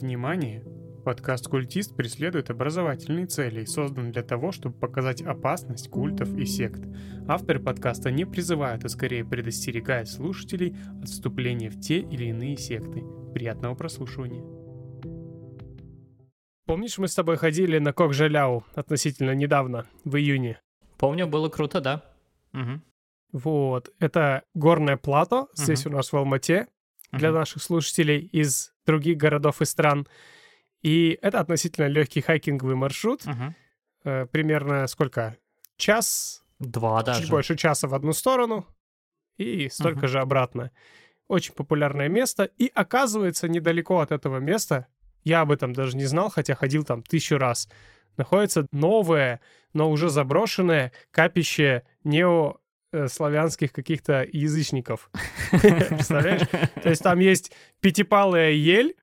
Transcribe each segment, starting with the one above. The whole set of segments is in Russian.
Внимание! Подкаст «Культист» преследует образовательные цели и создан для того, чтобы показать опасность культов и сект. Авторы подкаста не призывают, а скорее предостерегают слушателей от вступления в те или иные секты. Приятного прослушивания. Помнишь, мы с тобой ходили на Кокжаляу относительно недавно, в июне? Помню, было круто, да. Угу. Вот, это горное плато здесь угу. у нас в Алмате для угу. наших слушателей из других городов и стран. И это относительно легкий хайкинговый маршрут. Угу. Э, примерно сколько? Час? Два даже. Чуть больше часа в одну сторону и столько угу. же обратно. Очень популярное место. И оказывается, недалеко от этого места, я об этом даже не знал, хотя ходил там тысячу раз, находится новое, но уже заброшенное капище нео славянских каких-то язычников. Представляешь? То есть там есть пятипалая ель,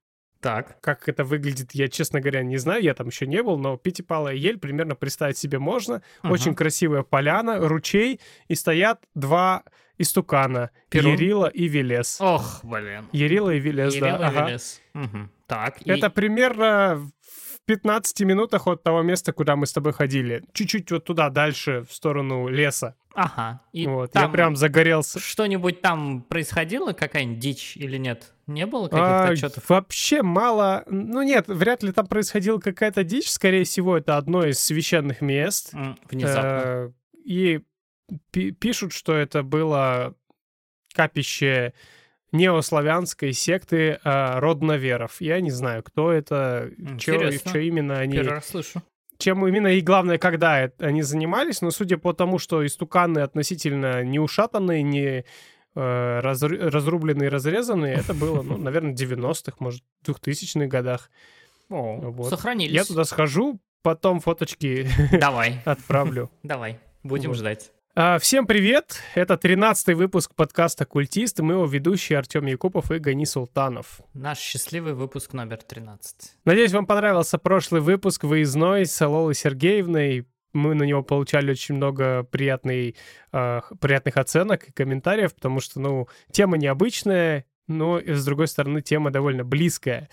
так. Как это выглядит, я, честно говоря, не знаю, я там еще не был, но пятипалая ель примерно представить себе можно. Uh-huh. Очень красивая поляна, ручей, и стоят два истукана. Перун? Ерила и Велес. Ох, блин. Ерила и Велес, Ерила да. и ага. Велес. Угу. Так. Это и... примерно 15 минутах от того места, куда мы с тобой ходили. Чуть-чуть вот туда, дальше, в сторону леса. Ага. И вот, я прям загорелся. Что-нибудь там происходило, какая-нибудь дичь или нет? Не было каких-то а, отчетов? Вообще мало. Ну нет, вряд ли там происходила какая-то дичь. Скорее всего, это одно из священных мест. Внезапно. Э, и пишут, что это было капище неославянской секты э, родноверов. Я не знаю, кто это, что именно они... Первый раз слышу. Чем именно и главное, когда это, они занимались, но судя по тому, что истуканы относительно не ушатанные, не э, раз, разрубленные, разрезанные, это было, ну, наверное, 90-х, может, 2000-х годах. О, вот. сохранились. Я туда схожу, потом фоточки Давай. отправлю. Давай, будем вот. ждать. А, всем привет! Это 13-й выпуск подкаста «Культист», и мы его ведущие Артем Якупов и Гани Султанов. Наш счастливый выпуск номер 13. Надеюсь, вам понравился прошлый выпуск выездной с Лолой Сергеевной. Мы на него получали очень много приятной, э, приятных оценок и комментариев, потому что, ну, тема необычная, но, с другой стороны, тема довольно близкая.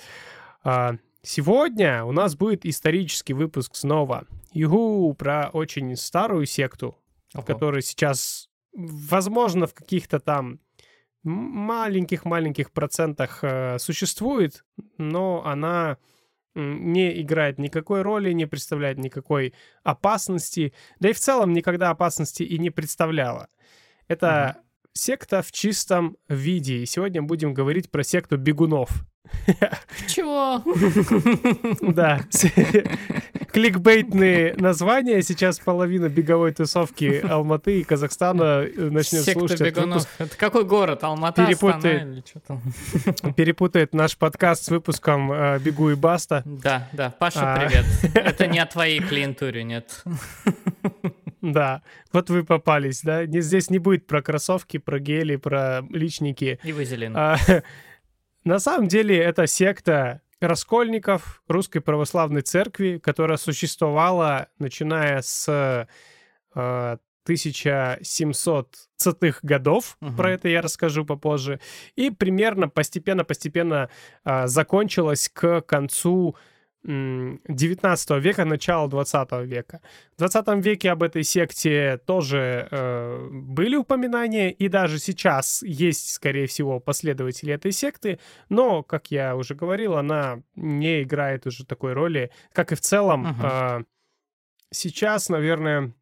А, сегодня у нас будет исторический выпуск снова. Югу, про очень старую секту, Ого. который сейчас, возможно, в каких-то там маленьких-маленьких процентах э, существует, но она не играет никакой роли, не представляет никакой опасности, да и в целом никогда опасности и не представляла. Это угу. секта в чистом виде. И сегодня будем говорить про секту бегунов. Чего? Да. Кликбейтные названия. Сейчас половина беговой тусовки Алматы и Казахстана э, начнет Секта слушать бегунов. Это какой город? Алмата, перепутает, Астана или что там? Перепутает наш подкаст с выпуском э, «Бегу и баста». Да, да. Паша, а... привет. Это не о твоей клиентуре, нет. Да, вот вы попались, да? Здесь не будет про кроссовки, про гели, про личники. И вазелин. А, на самом деле это секта раскольников Русской Православной Церкви, которая существовала начиная с э, 1700-х годов, угу. про это я расскажу попозже, и примерно постепенно-постепенно э, закончилась к концу 19 века, начало 20 века. В 20 веке об этой секте тоже э, были упоминания, и даже сейчас есть, скорее всего, последователи этой секты, но, как я уже говорил, она не играет уже такой роли, как и в целом. Uh-huh. Э, сейчас, наверное,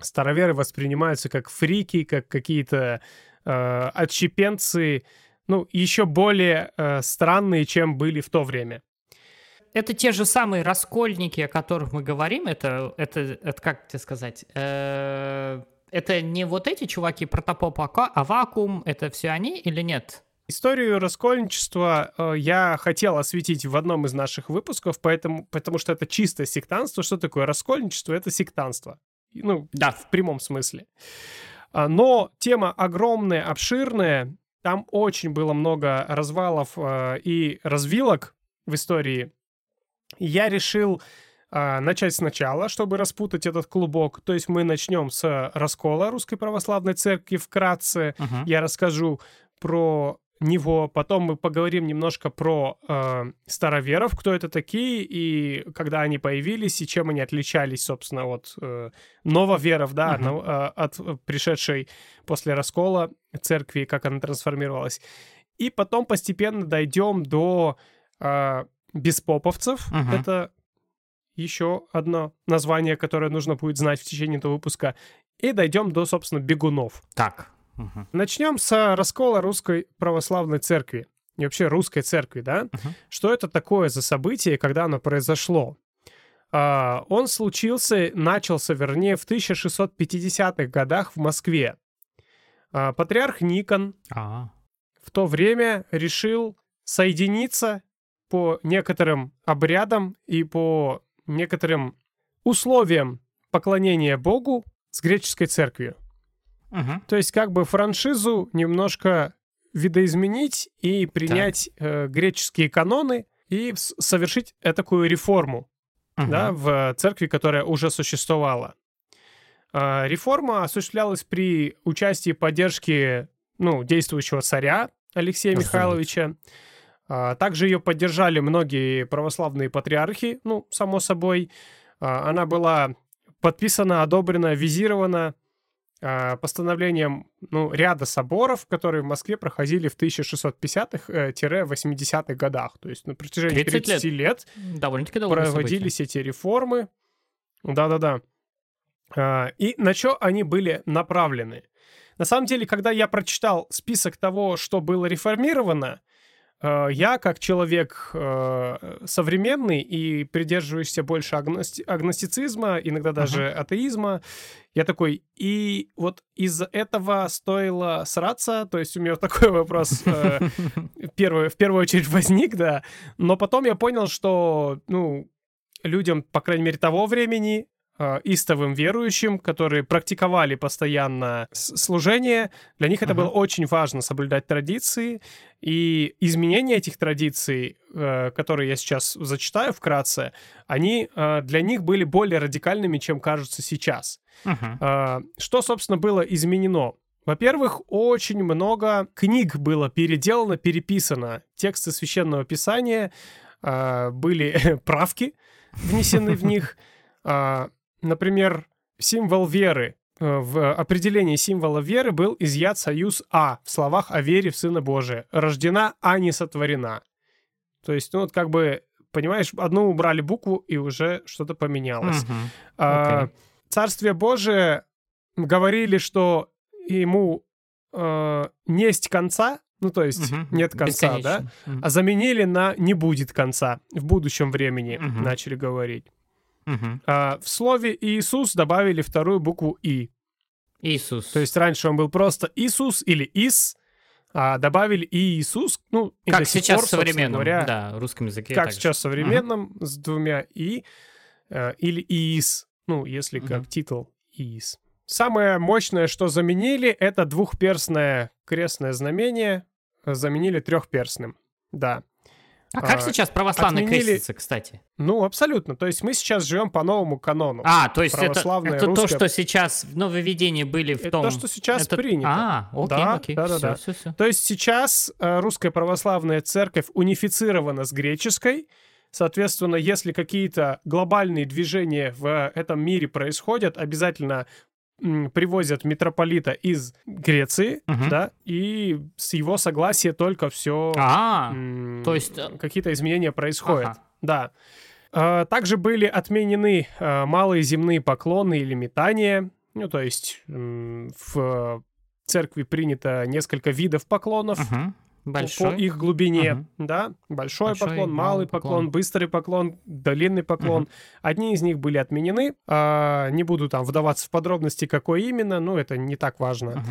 староверы воспринимаются как фрики, как какие-то э, отщепенцы, ну, еще более э, странные, чем были в то время это те же самые раскольники, о которых мы говорим. Это, это, это как тебе сказать? Э, это не вот эти чуваки протопоп, а вакуум. Это все они или нет? Историю раскольничества э, я хотел осветить в одном из наших выпусков, поэтому, потому что это чисто сектанство. Что такое раскольничество? Это сектанство. Ну, да, в прямом смысле. А, но тема огромная, обширная. Там очень было много развалов э, и развилок в истории я решил э, начать сначала, чтобы распутать этот клубок. То есть мы начнем с раскола Русской Православной Церкви вкратце. Uh-huh. Я расскажу про него. Потом мы поговорим немножко про э, староверов, кто это такие, и когда они появились, и чем они отличались, собственно, от э, нововеров, да, Мгм. но, э, от пришедшей после раскола церкви, как она трансформировалась. И потом постепенно дойдем до э, беспоповцев. Мгм. Это еще одно название, которое нужно будет знать в течение этого выпуска. И дойдем до, собственно, бегунов. Так. Мгм. Начнем с раскола русской православной церкви. И вообще русской церкви, да? Мгм. Что это такое за событие, когда оно произошло? А, он случился, начался, вернее, в 1650-х годах в Москве. А, патриарх Никон А, в то время решил соединиться по некоторым обрядам и по некоторым условиям поклонения Богу с греческой церковью. Мгм. То есть как бы франшизу немножко видоизменить и принять э, греческие каноны и совершить такую реформу Мгм. да, в церкви, которая уже существовала. А, Реформа осуществлялась при участии и поддержке ну, действующего царя Алексея. Михайловича. Также ее поддержали многие православные патриархи, ну, само собой. А, Она была подписана, одобрена, визирована а, постановлением ну, ряда соборов, которые в Москве проходили в 1650-80-х годах. То есть на протяжении 30 30 лет. лет Довольно-таки проводились эти реформы. Да-да-да. А, И на что они были направлены? На самом деле, когда я прочитал список того, что было реформировано, я, как человек э, современный и придерживающийся больше агности- агностицизма, иногда даже атеизма, я такой, и вот из-за этого стоило сраться, то есть у меня такой вопрос э, первый, в первую очередь возник, да. Но потом я понял, что, ну, людям, по крайней мере, того времени, э, истовым верующим, которые практиковали постоянно служение, для них это Мгм. было очень важно соблюдать традиции, и изменения этих традиций, э, которые я сейчас зачитаю вкратце, они э, для них были более радикальными, чем кажутся сейчас. А, Что, собственно, было изменено? Во-первых, очень много книг было переделано, переписано. Тексты священного писания, были правки внесены в них. А, Например, символ веры. Э, В определении символа веры был изъят союз «а» в словах о вере в Сына Божия. Рождена, а не сотворена. То есть, ну вот как бы, понимаешь, одну убрали букву, и уже что-то поменялось. Мгм. А, Окей. Царствие Божие говорили, что ему э, несть конца, ну то есть Мгм. нет конца, да, Бесконечно. Мгм. а заменили на не будет конца в будущем времени, Мгм. начали говорить. Мгм. А, в слове Иисус добавили вторую букву И. Иисус. То есть раньше он был просто Иисус или Ис, а добавили и Иисус, ну, и как сейчас пор, в современном, говоря, да, русском языке. как сейчас в современном с двумя и э, или иис, ну если как Мгм. титул иис. Самое мощное, что заменили, это двухперстное крестное знамение, э, заменили трехперстным. Да. А как а, сейчас православные отменили- крестятся, кстати? Ну, абсолютно. То есть мы сейчас живем по новому канону. А, то есть это, это то, русское- что сейчас в нововведении были в Это том... то, что сейчас это- принято. А, окей, Да, окей, да, да, все, да. все, все. То есть сейчас э, русская православная церковь унифицирована с греческой. Соответственно, если какие-то глобальные движения в этом мире происходят, обязательно привозят митрополита из Греции, Мгм. да, и с его согласия только все А, то есть... э, какие-то изменения происходят. ага. Да. А, Также были отменены а, малые земные поклоны или метания. Ну, то есть м, в церкви принято несколько видов поклонов Мгм. По- Большой. по их глубине. Да, большой, Большой, поклон, малый поклон, поклон. быстрый поклон, длинный поклон. Мгм. Одни из них были отменены. А, Не буду там вдаваться в подробности, какой именно, но это не так важно.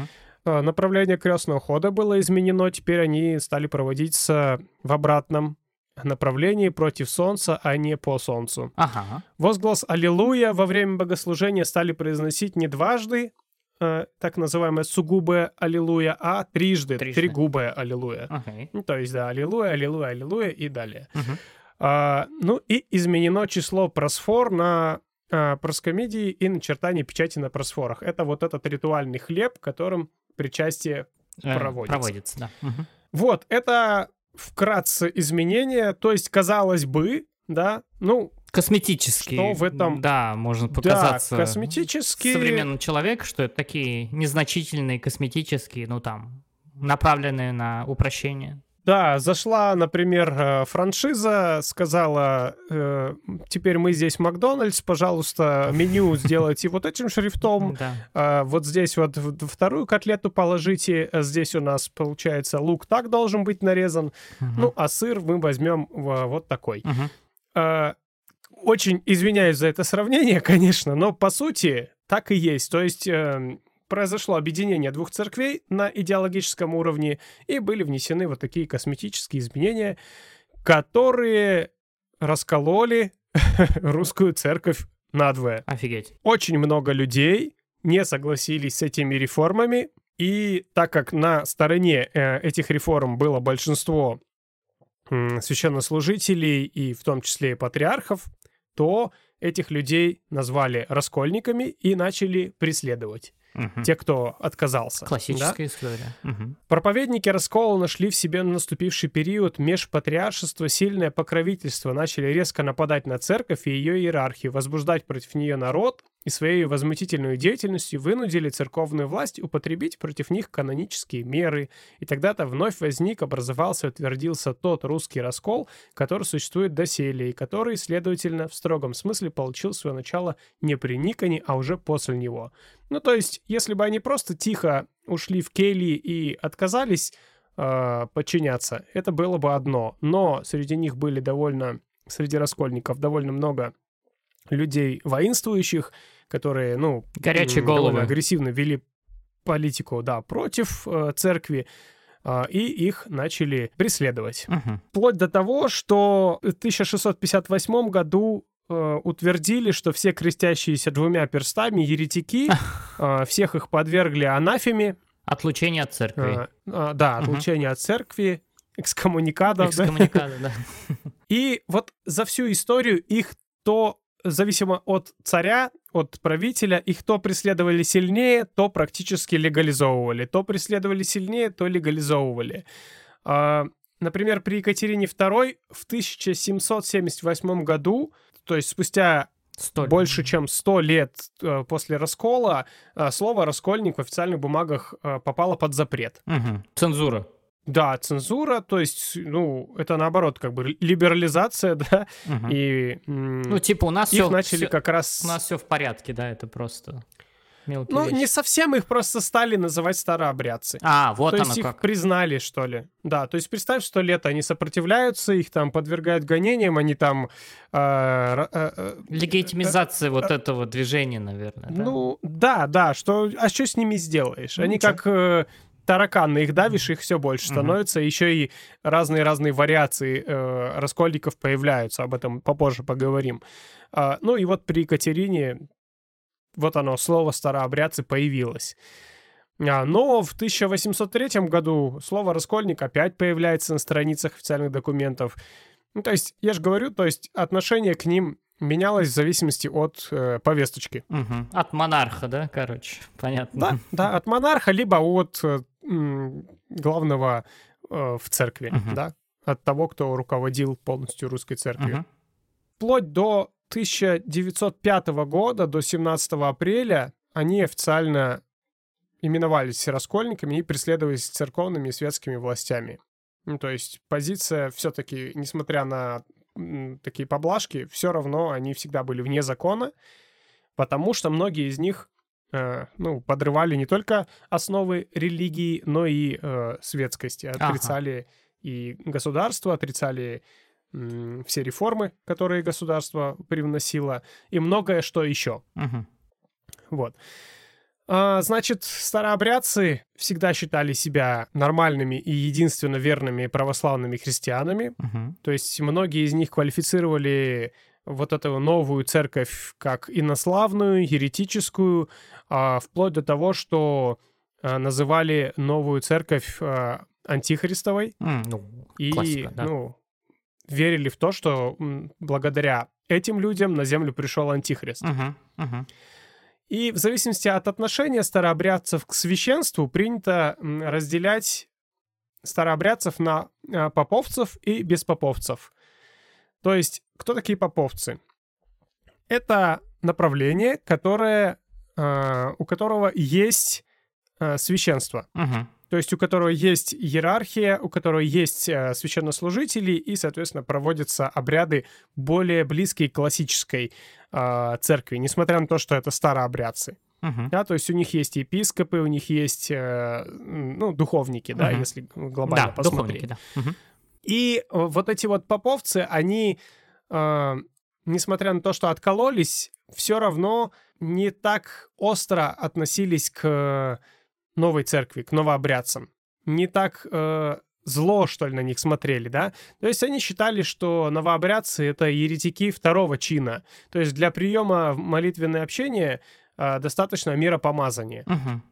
А, Направление крестного хода было изменено, теперь они стали проводиться в обратном направлении против солнца, а не по солнцу. Ага. Возглас «Аллилуйя» во время богослужения стали произносить не дважды, э, так называемое сугубое «Аллилуйя», а трижды, Трижды. тригубое «Аллилуйя». Окей. Ну, то есть, да, «Аллилуйя», «Аллилуйя», «Аллилуйя» и далее. Мгм. А, ну и изменено число просфор на а, проскомидии и начертание печати на просфорах. Это вот этот ритуальный хлеб, которым причастие Э, проводится. Проводится, да. Мгм. Вот, это вкратце изменения, то есть, казалось бы, да, ну, Косметические. Что в этом- Да, можно показаться да, косметически... современным человеку, что это такие незначительные косметические, ну там, направленные на упрощение. Да, зашла, например, э, франшиза, сказала, э, теперь мы здесь Макдональдс, пожалуйста, меню сделайте вот этим шрифтом, Да. а вот здесь вот вторую котлету положите, а здесь у нас, получается, лук так должен быть нарезан, ну, а сыр мы возьмем вот такой. Очень извиняюсь за это сравнение, конечно, но по сути так и есть. То есть эм, произошло объединение двух церквей на идеологическом уровне, и были внесены вот такие косметические изменения, которые раскололи русскую церковь надвое. Офигеть. Очень много людей не согласились с этими реформами, и так как на стороне э, этих реформ было большинство священнослужителей и в том числе и патриархов, то этих людей назвали раскольниками и начали преследовать Мгм. те, кто отказался. да? Классическая история. Мгм. Проповедники раскола нашли в себе на наступивший период межпатриаршества сильное покровительство, начали резко нападать на церковь и ее иерархию, возбуждать против нее народ и своей возмутительной деятельностью вынудили церковную власть употребить против них канонические меры. И тогда-то вновь возник, образовался утвердился тот русский раскол, который существует доселе, и который, следовательно, в строгом смысле получил свое начало не при Никоне, а уже после него. Ну, то есть, если бы они просто тихо ушли в кельи и отказались э, подчиняться, это было бы одно. Но среди них были довольно, среди раскольников, довольно много людей воинствующих, которые, ну, Горячие головы. агрессивно вели политику, да, против э, церкви, а, и их начали преследовать. Мгм. Вплоть до того, что в 1658 году э, утвердили, что все крестящиеся двумя перстами еретики, э, всех их подвергли анафеме, Отлучение от церкви. а, а, да, отлучение от церкви, экскоммуникадов. да. Экскоммуникада, да. И вот за всю историю их то, зависимо от царя, от правителя, их то преследовали сильнее, то практически легализовывали. То преследовали сильнее, то легализовывали. А, Например, при Екатерине II в 1778 году, то есть спустя Столь. больше чем 100 лет э, после раскола, э, слово «раскольник» в официальных бумагах э, попало под запрет. Мгм. Цензура. Да, цензура, то есть, ну, это наоборот, как бы либерализация, да, Мгм. и Ну, типа, у нас их все, начали как раз... у нас все в порядке, да, это просто мелкие Ну, вещи. не совсем их просто стали называть старообрядцы. А, вот то оно есть их как. признали, что ли. Да, то есть представь, сто лет они сопротивляются, их там подвергают гонениям, они там... э, э, э, Легитимизация вот этого движения, наверное. да? Ну, да, да, что, а что с ними сделаешь? Ну, Они ничего. как э, тараканы, их давишь, их все больше становится. Еще и разные-разные вариации э, раскольников появляются, об этом попозже поговорим. А, ну и вот при Екатерине вот оно, слово старообрядцы появилось. А, но в 1803 году слово «раскольник» опять появляется на страницах официальных документов. Ну, то есть, я же говорю, то есть отношение к ним менялось в зависимости от э, повесточки. Мгм. От монарха, да, короче, понятно. Да, да, от монарха, либо от э, главного э, в церкви, Мгм. да, от того, кто руководил полностью русской церковью. Мгм. Вплоть до 1905 года, до 17 апреля, они официально именовались раскольниками и преследовались церковными и светскими властями. Ну, то есть позиция все-таки, несмотря на такие поблажки, все равно они всегда были вне закона, потому что многие из них ну, подрывали не только основы религии, но и э, светскости, Ага. отрицали и государство, отрицали м, все реформы, которые государство привносило, и многое что еще. Мгм. Вот. А, значит, старообрядцы всегда считали себя нормальными и единственно верными православными христианами. Мгм. То есть многие из них квалифицировали вот эту новую церковь как инославную, еретическую, вплоть до того, что а, называли новую церковь а, антихристовой М, ну, и классика, да. ну, верили в то, что благодаря этим людям на землю пришел антихрист. Мгм. Мгм. И в зависимости от отношения старообрядцев к священству принято разделять старообрядцев на поповцев и беспоповцев. То есть, кто такие поповцы? Это направление, которое, у которого есть э, священство. То есть у которого есть иерархия, у которого есть э, священнослужители, и, соответственно, проводятся обряды более близкие к классической э, церкви, несмотря на то, что это старообрядцы. Мгм. Да, то есть у них есть епископы, у них есть, э, ну, духовники, да, Мгм. если глобально Да, посмотреть. духовники, да. Мгм. И э, вот эти вот поповцы, они, э, несмотря на то, что откололись, все равно не так остро относились к новой церкви, к новообрядцам. Не так э, зло, что ли, на них смотрели, да? То есть они считали, что новообрядцы — это еретики второго чина. То есть для приема в молитвенное общение э, достаточно миропомазания. Мгм.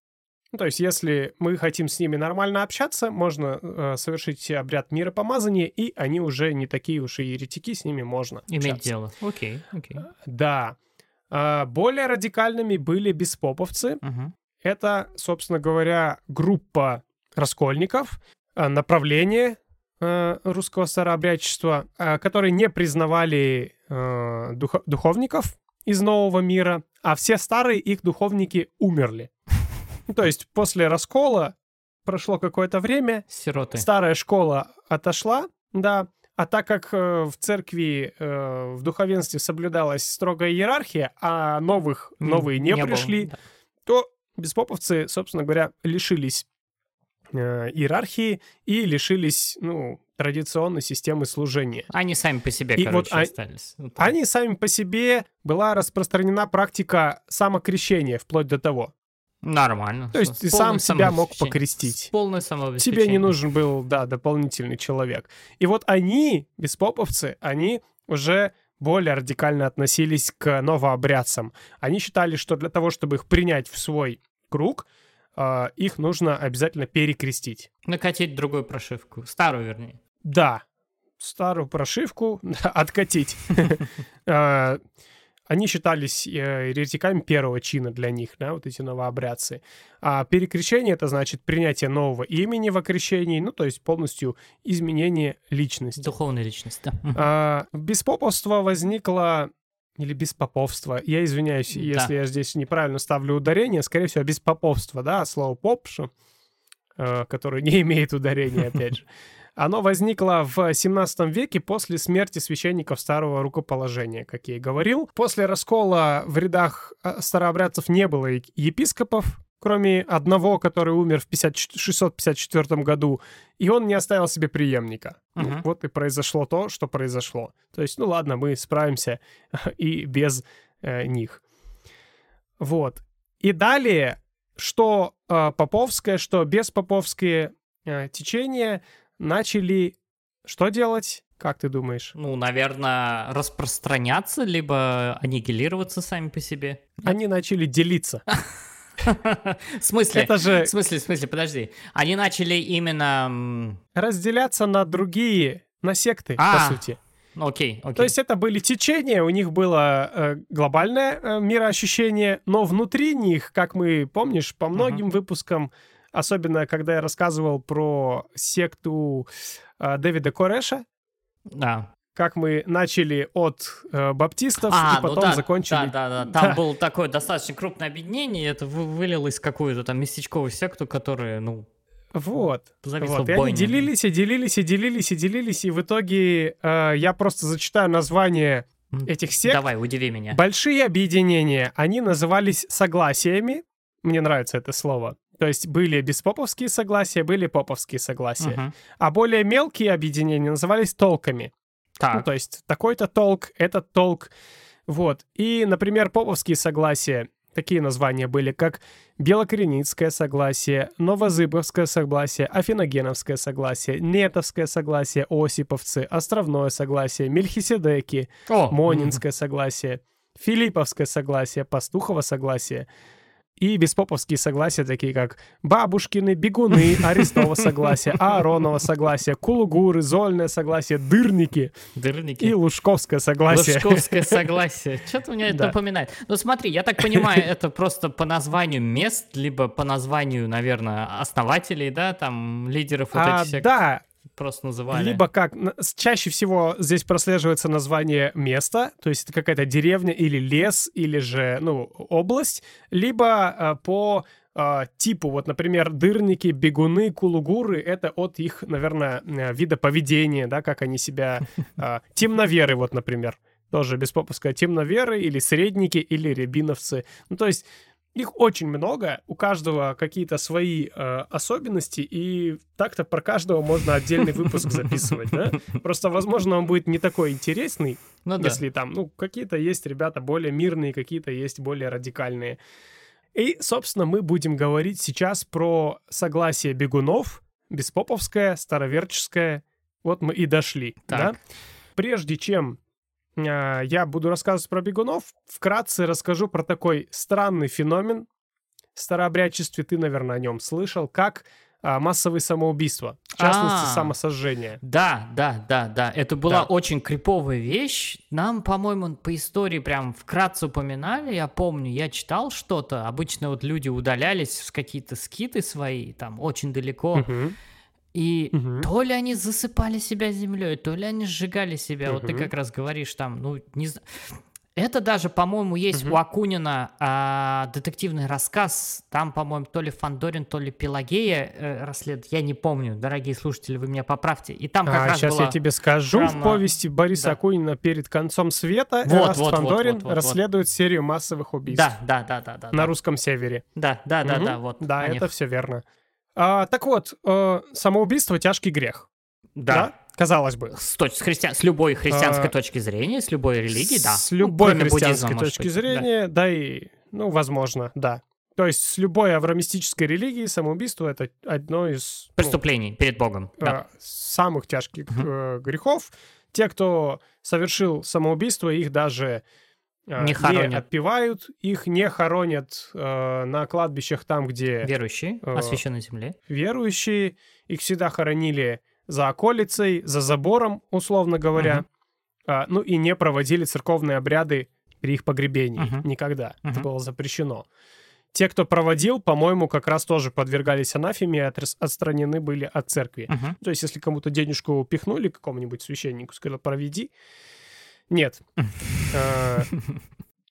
Ну, то есть, если мы хотим с ними нормально общаться, можно э, совершить обряд миропомазания, и они уже не такие уж и еретики, с ними можно Иметь общаться. дело. Окей, окей. Да. А, более радикальными были беспоповцы. Мгм. Это, собственно говоря, группа раскольников, а, направление э, русского старообрядчества, а, которые не признавали духо- духовников из нового мира, а все старые их духовники умерли. То есть после раскола прошло какое-то время, Сироты. старая школа отошла, да, а так как э, в церкви, э, в духовенстве соблюдалась строгая иерархия, а новых, новые не, было, пришли, да. то беспоповцы, собственно говоря, лишились э, иерархии и лишились, ну, традиционной системы служения. Они сами по себе, И короче, вот а- остались. Вот так. Они сами по себе была распространена практика самокрещения, вплоть до того. Нормально. То есть ты сам себя мог покрестить. Полное самообеспечение. Тебе не нужен был, да, дополнительный человек. И вот они, беспоповцы, они уже более радикально относились к новообрядцам. Они считали, что для того, чтобы их принять в свой круг, э, их нужно обязательно перекрестить. Накатить другую прошивку. Старую, вернее. Да, старую прошивку откатить. Они считались э, еретиками первого чина для них, да, вот эти новообрядцы. А перекрещение — это значит принятие нового имени в окрещении, ну, то есть полностью изменение личности. Духовная личность, да. А, беспоповство возникло или беспоповство. Я извиняюсь, Да. если я здесь неправильно ставлю ударение. Скорее всего, беспоповство, да, слово поп, что, э, которое не имеет ударения, опять же. Оно возникло в 17 веке после смерти священников старого рукоположения, как я и говорил. После раскола в рядах э, старообрядцев не было епископов, кроме одного, который умер в 50 654 году, и он не оставил себе преемника. Мгм. вот и произошло то, что произошло. То есть, ну ладно, мы справимся и без э, них. Вот. И далее, что э, поповское, что беспоповские э, течения начали что делать? Как ты думаешь? Ну, наверное, распространяться, либо аннигилироваться сами по себе. Они начали делиться. В смысле? Это же В смысле, в смысле, подожди. Они начали именно... разделяться на другие, на секты, А, по сути. ну, Окей, окей. То есть это были течения, у них было э, глобальное э, мироощущение, но внутри них, как мы, помнишь, по многим выпускам, особенно когда я рассказывал про секту э, Дэвида Кореша, Да. как мы начали от э, баптистов А, и потом ну да, закончили... Да, да, да. Там Да. было такое достаточно крупное объединение, и это вы- вылилось в какую-то там местечковую секту, которая, ну, Вот. зависла Вот, и они делились, и делились, и делились, и делились, и в итоге э, я просто зачитаю название этих сект. Давай, удиви меня. Большие объединения, они назывались согласиями. Мне нравится это слово. То есть были беспоповские согласия, были поповские согласия. Мгм. А более мелкие объединения назывались толками. Ну, Так, то есть такой-то толк, этот толк. Вот. И, например, поповские согласия, такие названия были, как Белокреницкое согласие, Новозыбовское согласие, Афиногеновское согласие, Нетовское согласие, Осиповцы, Островное согласие, Мельхиседеки, О, Монинское согласие, Филипповское согласие, Пастухово согласие, и беспоповские согласия, такие как бабушкины, бегуны, Арестова согласие, Ааронова согласие, Кулугуры, Зольное согласие, Дырники. Дырники. И Лужковское согласие. Лужковское согласие. Что-то меня это напоминает. Ну смотри, я так понимаю, это просто по названию мест, либо по названию, наверное, основателей, да, там, лидеров вот а, этих всех. Да, просто называли. Либо как, чаще всего здесь прослеживается название места, то есть это какая-то деревня или лес, или же, ну, область, либо э, по э, типу, вот, например, дырники, бегуны, кулугуры, это от их, наверное, э, вида поведения, да, как они себя... Э, темноверы, вот, например, тоже без попуска, темноверы или средники, или рябиновцы. Ну, то есть их очень много, у каждого какие-то свои э, особенности, и так-то про каждого можно отдельный выпуск записывать, да? Просто, возможно, он будет не такой интересный, ну, если да. там, ну, какие-то есть ребята более мирные, какие-то есть более радикальные. И, собственно, мы будем говорить сейчас про согласие бегунов, беспоповское, староверческое. Вот мы и дошли, так. да? Прежде чем я буду рассказывать про бегунов. Вкратце расскажу про такой странный феномен. В старообрядчестве ты, наверное, о нем слышал, как а, массовые самоубийства, в частности, А-а-а. самосожжение. Да, да, да, да. Это была да. очень криповая вещь. Нам, по-моему, по истории прям вкратце упоминали. Я помню, я читал что-то. Обычно вот люди удалялись в какие-то скиты свои, там, очень далеко. Угу. И угу. то ли они засыпали себя землей, то ли они сжигали себя. Угу. Вот ты как раз говоришь там, ну, не знаю. Это даже, по-моему, есть угу. у Акунина а, детективный рассказ. Там, по-моему, то ли Фандорин, то ли Пелагея э, расследует. Я не помню, дорогие слушатели, вы меня поправьте. И там как а, раз Сейчас была я тебе скажу. Драма... В повести Бориса да. Акунина «Перед концом света» вот, Эраст вот, Фандорин вот, вот, вот, расследует вот. серию массовых убийств. Да, да, да, да. да на да. русском севере. Да, да, угу. да, да, вот. Да, они... это все верно. А, так вот, э, самоубийство тяжкий грех. Да. да? Казалось бы. С, точ- с, христиан... с любой христианской а, точки зрения, с любой религии, да. С любой ну, христианской точки быть, зрения, да. да и, ну, возможно, да. То есть с любой аврамистической религии самоубийство это одно из ну, преступлений ну, перед Богом, да. Э, самых тяжких угу. э, грехов. Те, кто совершил самоубийство, их даже не, хоронят. не отпевают, их не хоронят э, на кладбищах там, где... Верующие, э, освященной земле. Верующие, их всегда хоронили за околицей, за забором, условно говоря. Угу. А, ну и не проводили церковные обряды при их погребении. Угу. Никогда. Угу. Это было запрещено. Те, кто проводил, по-моему, как раз тоже подвергались анафеме и отстранены были от церкви. Угу. То есть, если кому-то денежку пихнули, какому-нибудь священнику, сказали, проведи, нет. Э,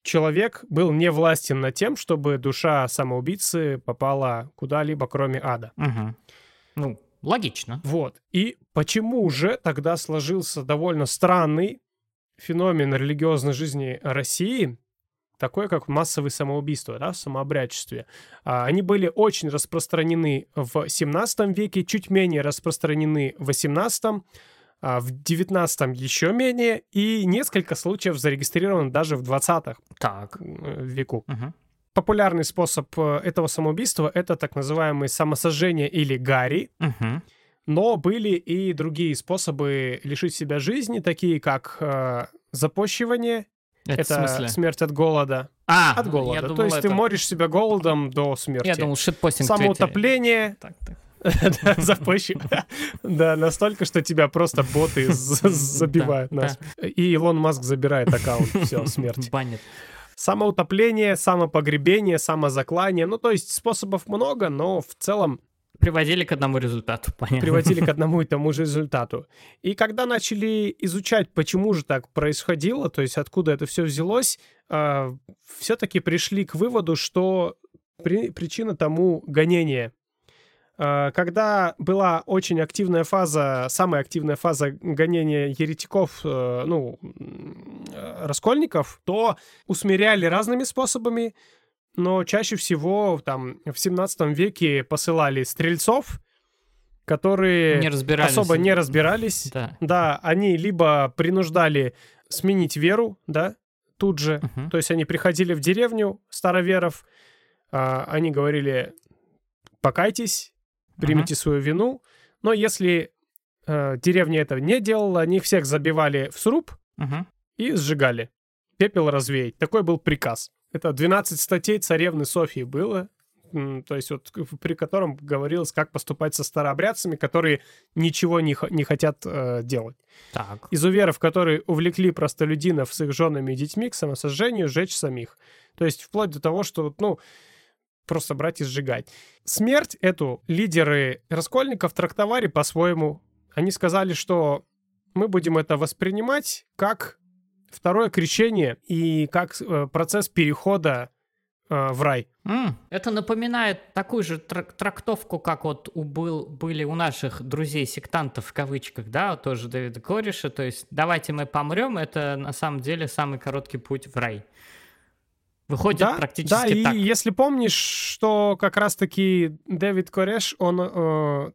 человек был не властен над тем, чтобы душа самоубийцы попала куда-либо, кроме ада. Ну, логично. Вот. И почему же тогда сложился довольно странный феномен религиозной жизни России, такой как массовые самоубийства, да, в самообрядчестве. А, они были очень распространены в 17 веке, чуть менее распространены в 18 а в 19-м еще менее, и несколько случаев зарегистрировано даже в 20-х так. веку. Угу. Популярный способ э, этого самоубийства — это так называемое самосожжение или гари. Угу. Но были и другие способы лишить себя жизни, такие как э, запощивание. Это, это смерть от голода. А, от голода. Думал, То есть это... ты моришь себя голодом до смерти. Я думал, шитпостинг Самоутопление. Так, так. Запущен. Да, настолько, что тебя просто боты забивают нас. И Илон Маск забирает аккаунт. Все, смерть. Банит. Самоутопление, самопогребение, самозаклание. Ну, то есть способов много, но в целом приводили к одному результату, понятно. Приводили к одному и тому же результату. И когда начали изучать, почему же так происходило, то есть откуда это все взялось, э, все-таки пришли к выводу, что при, причина тому гонение когда была очень активная фаза, самая активная фаза гонения еретиков, э, ну, э, раскольников, то усмиряли разными способами, но чаще всего там в 17 веке посылали стрельцов, которые не особо не разбирались. Да. да, они либо принуждали сменить веру, да, тут же, uh-huh. то есть они приходили в деревню староверов, а, они говорили, покайтесь, примите uh-huh. свою вину. Но если э, деревня этого не делала, они всех забивали в сруб uh-huh. и сжигали. Пепел развеять. Такой был приказ. Это 12 статей царевны Софии было, то есть вот при котором говорилось, как поступать со старообрядцами, которые ничего не, не хотят э, делать. Так. Изуверов, которые увлекли простолюдинов с их женами и детьми к самосожжению, сжечь самих. То есть вплоть до того, что, ну, просто брать и сжигать. Смерть эту лидеры раскольников трактовали по-своему. Они сказали, что мы будем это воспринимать как второе крещение и как э, процесс перехода э, в рай. Mm, это напоминает такую же трак трактовку, как вот у был, были у наших друзей-сектантов в кавычках, да, тоже Дэвида Кореша, то есть давайте мы помрем, это на самом деле самый короткий путь в рай. Выходит да, практически да, и так. если помнишь, что как раз-таки Дэвид Кореш, он э,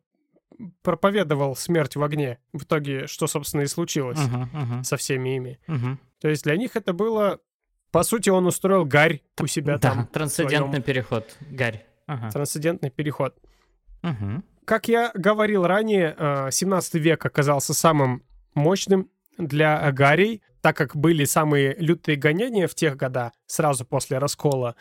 проповедовал смерть в огне. В итоге, что, собственно, и случилось uh-huh, uh-huh. со всеми ими. Uh-huh. То есть для них это было... По сути, он устроил гарь у себя да, там. трансцендентный переход. Гарь. Ага. Трансцендентный переход. Угу. Как я говорил ранее, 17 э, век оказался самым мощным для гарей, так как были самые лютые гонения в тех года, сразу после раскола,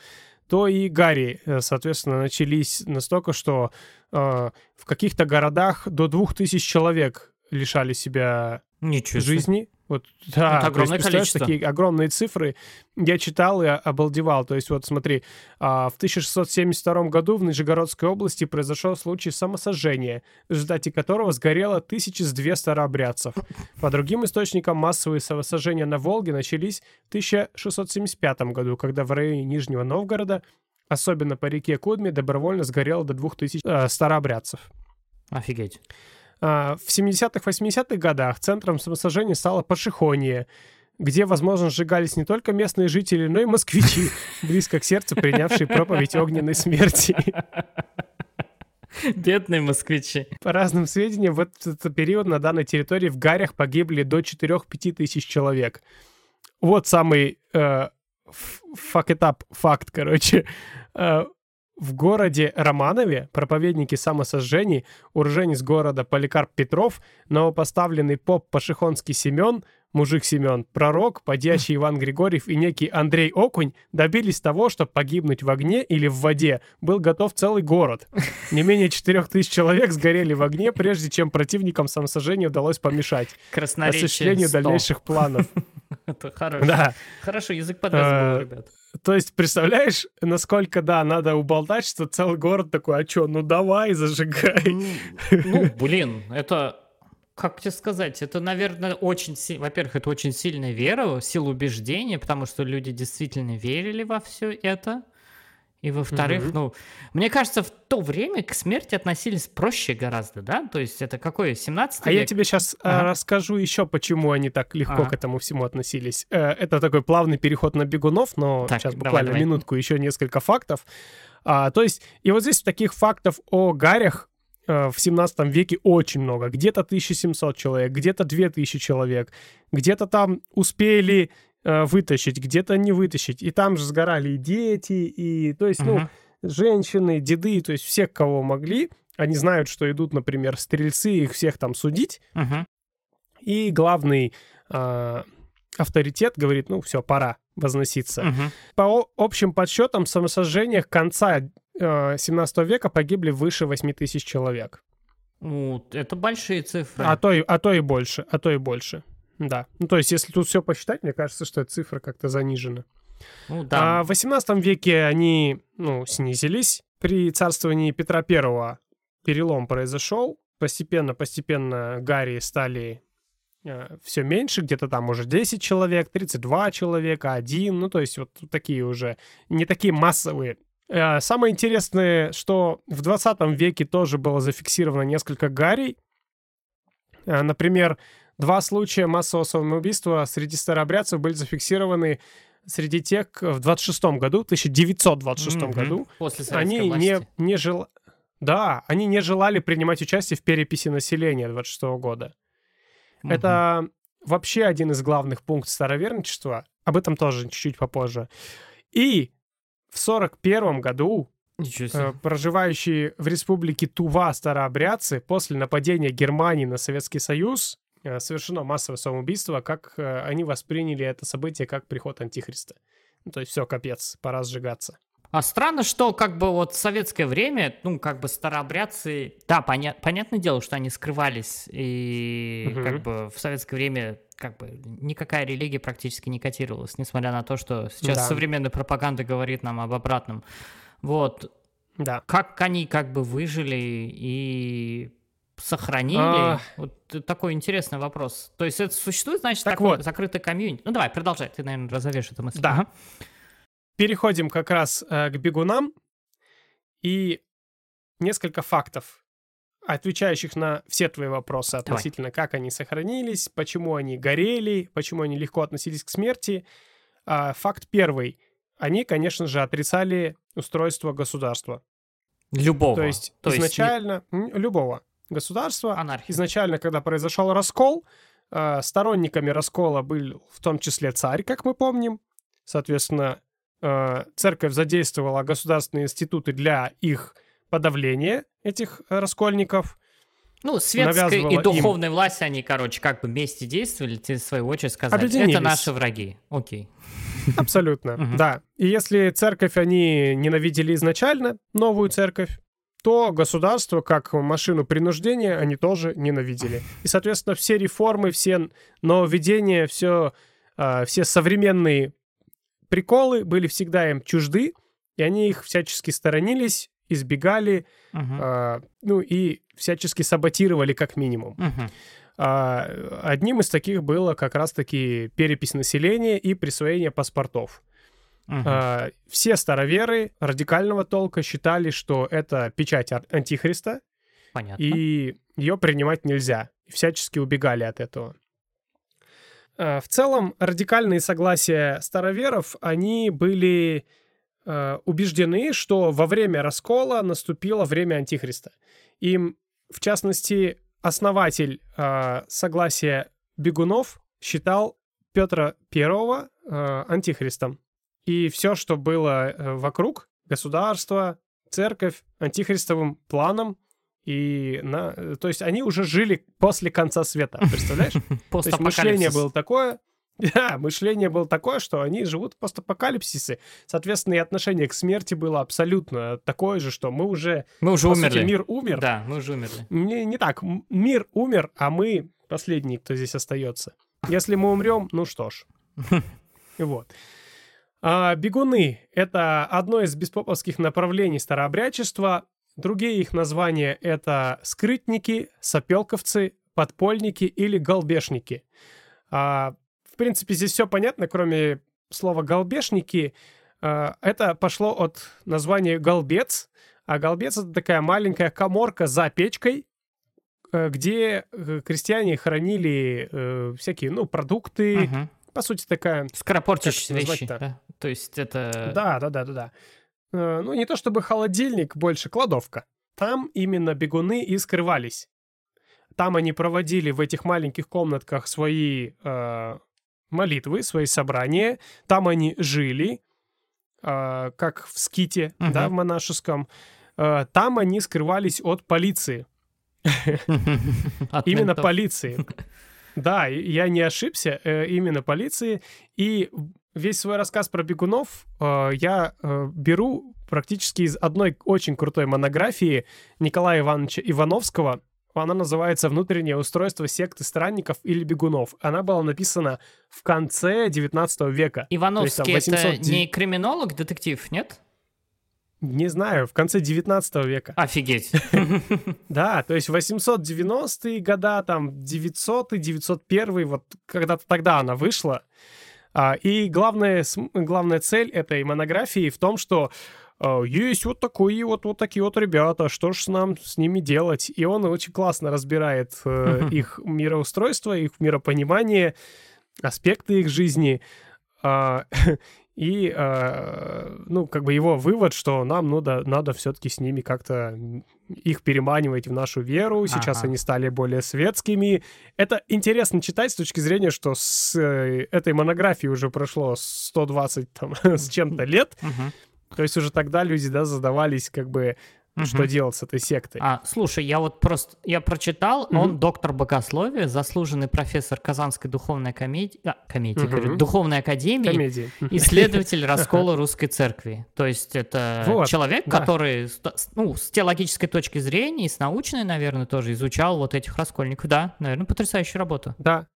то и Гарри, э, соответственно, начались настолько, что э, в каких-то городах до двух тысяч человек лишали себя Ничего жизни. Вот, да, Это огромное есть, количество. такие огромные цифры. Я читал и обалдевал. То есть вот смотри, а, в 1672 году в Нижегородской области произошел случай самосожжения, в результате которого сгорело 1200 старообрядцев. По другим источникам массовые самосожжения на Волге начались в 1675 году, когда в районе Нижнего Новгорода, особенно по реке Кудме, добровольно сгорело до 2000 э, старообрядцев. Офигеть. А, в 70-х, 80-х годах центром самосожжения стало Пашихонье, где, возможно, сжигались не только местные жители, но и москвичи, близко к сердцу принявшие проповедь огненной смерти. Бедные москвичи. По разным сведениям, в этот период на данной территории в гарях погибли до 4-5 тысяч человек. Вот самый э, факт, факт, короче. Э, в городе Романове проповедники самосожжений, уроженец города Поликарп Петров, новопоставленный поп Пашихонский Семен, мужик Семен, пророк, подьячий Иван Григорьев и некий Андрей Окунь добились того, что погибнуть в огне или в воде был готов целый город. Не менее четырех тысяч человек сгорели в огне, прежде чем противникам самосожжения удалось помешать осуществлению дальнейших планов. Это хорошо. Да. Хорошо, язык подвязан был, ребят. То есть, представляешь, насколько, да, надо уболтать, что целый город такой, а чё, ну давай, зажигай. Ну, ну блин, это, как тебе сказать, это, наверное, очень сильно, во-первых, это очень сильная вера, сила убеждения, потому что люди действительно верили во все это. И во-вторых, mm-hmm. ну, мне кажется, в то время к смерти относились проще гораздо, да? То есть это какой, 17 А век? я тебе сейчас э, ага. расскажу еще, почему они так легко ага. к этому всему относились. Э, это такой плавный переход на бегунов, но так, сейчас буквально давай, давай. минутку, еще несколько фактов. А, то есть, и вот здесь таких фактов о гарях э, в 17 веке очень много. Где-то 1700 человек, где-то 2000 человек, где-то там успели вытащить, где-то не вытащить. И там же сгорали и дети, и, то есть, uh-huh. ну, женщины, деды, то есть всех, кого могли. Они знают, что идут, например, стрельцы, их всех там судить. Uh-huh. И главный э, авторитет говорит, ну, все, пора возноситься. Uh-huh. По общим подсчетам, в самосожжениях конца э, 17 века погибли выше 8 тысяч человек. Ну, это большие цифры. А то, и, а то и больше, а то и больше. Да. Ну, то есть, если тут все посчитать, мне кажется, что эта цифра как-то занижена. Ну, да. А в 18 веке они, ну, снизились. При царствовании Петра Первого перелом произошел. Постепенно-постепенно Гарри стали э, все меньше, где-то там уже 10 человек, 32 человека, один, ну, то есть вот такие уже, не такие массовые. Э, самое интересное, что в 20 веке тоже было зафиксировано несколько Гарри. Э, например, Два случая массового самоубийства среди старообрядцев были зафиксированы среди тех в 26 году, 1926 mm-hmm. году. После они власти. не, не жел... Да, они не желали принимать участие в переписи населения 26 года. Mm-hmm. Это вообще один из главных пунктов староверничества. Об этом тоже чуть-чуть попозже. И в 41 году э, проживающие в республике Тува старообрядцы после нападения Германии на Советский Союз Э, совершено массовое самоубийство, как э, они восприняли это событие как приход Антихриста. Ну, то есть все, капец, пора сжигаться. А странно, что как бы вот в советское время, ну, как бы старообрядцы, да, поня- понятное дело, что они скрывались, и Мгм. как бы в советское время как бы никакая религия практически не котировалась, несмотря на то, что сейчас Да. современная пропаганда говорит нам об обратном. Вот, Да. как они как бы выжили и сохранили? А. Вот такой интересный вопрос. То есть это существует, значит, Так такой вот. закрытый комьюнити? Ну давай, продолжай, ты, наверное, разовьешь эту мысль. Да. Переходим как раз э, к бегунам и несколько фактов, отвечающих на все твои вопросы относительно, как они сохранились, почему они горели, почему они легко относились к смерти. А, факт первый. Они, конечно же, отрицали устройство государства. Любого. То есть То есть изначально м, любого государства. Анархия. Изначально, когда произошел раскол, э, сторонниками раскола был в том числе царь, как мы помним. Соответственно, э, церковь задействовала государственные институты для их подавления, этих э, раскольников. Ну, светская и им. духовная власть, они, короче, как бы вместе действовали, те, в свою очередь, сказали, это наши враги. Окей. Абсолютно, да. И если церковь они ненавидели изначально, новую церковь, то государство, как машину принуждения, они тоже ненавидели. И, соответственно, все реформы, все нововведения, все, а, все современные приколы были всегда им чужды, и они их всячески сторонились, избегали, Мгм. а, ну и всячески саботировали как минимум. Мгм. А, Одним из таких было как раз-таки перепись населения и присвоение паспортов. А, Все староверы радикального толка считали, что это печать антихриста, Понятно. и ее принимать нельзя. Всячески убегали от этого. А, В целом, радикальные согласия староверов, они были э, убеждены, что во время раскола наступило время антихриста. Им, в частности, основатель согласия бегунов считал Петра э, антихристом. И все, что было э, вокруг, государство, церковь, антихристовым планом, и на, э, то есть они уже жили после конца света, представляешь? То есть мышление было такое, да, мышление было такое, что они живут в постапокалипсисе. Соответственно, и отношение к смерти было абсолютно такое же, что мы уже, Мы уже умерли. сути, мир умер. Да, мы уже умерли. Не, не так, мир умер, а мы последний, кто здесь остается. Если мы умрем, ну что ж. Вот. А, бегуны — это одно из беспоповских направлений старообрядчества. Другие их названия — это скрытники, сопелковцы, подпольники или голбешники. А, в принципе, здесь все понятно, кроме слова «голбешники». А, это пошло от названия «голбец», а голбец — это такая маленькая коморка за печкой, э, где э, крестьяне хранили э, всякие, ну, продукты. Мгм. По сути, такая... Скоропортящиеся вещи. назвать-то? да? То есть это... Да, да, да, да, да. Э, Ну, не то чтобы холодильник, больше кладовка. Там именно бегуны и скрывались. Там они проводили в этих маленьких комнатках свои э, молитвы, свои собрания. Там они жили, э, как в ските, Мгм. да, в монашеском. Э, там они скрывались от полиции. Именно полиции. Да, я не ошибся, э, именно полиции. И весь свой рассказ про бегунов э, я э, беру практически из одной очень крутой монографии Николая Ивановича Ивановского. Она называется «Внутреннее устройство секты странников или бегунов». Она была написана в конце 19 века. Ивановский это 800 не криминолог, детектив, нет? Не знаю, в конце 19 века. Офигеть. Да, то есть 890-е года, там 900 901 вот когда-то тогда она вышла. А, и главная, главная цель этой монографии в том, что а, есть вот такие вот, вот такие вот ребята, что ж нам с ними делать? И он очень классно разбирает э, их мироустройство, их миропонимание, аспекты их жизни. И, э, ну, как бы его вывод, что нам надо, надо все-таки с ними как-то их переманивать в нашу веру. Сейчас Ага. они стали более светскими. Это интересно читать с точки зрения, что с э, этой монографии уже прошло 120 там, с чем-то лет. То есть уже тогда люди, да, задавались как бы угу. что делать с этой сектой. А, слушай, я вот просто, я прочитал, угу. он доктор богословия, заслуженный профессор Казанской духовной комедии, а, комедии, угу. говорю, духовной академии, комедии. исследователь раскола русской церкви. То есть это вот, человек, да. который, ну, с теологической точки зрения и с научной, наверное, тоже изучал вот этих раскольников. Да, наверное, потрясающая работа. Да.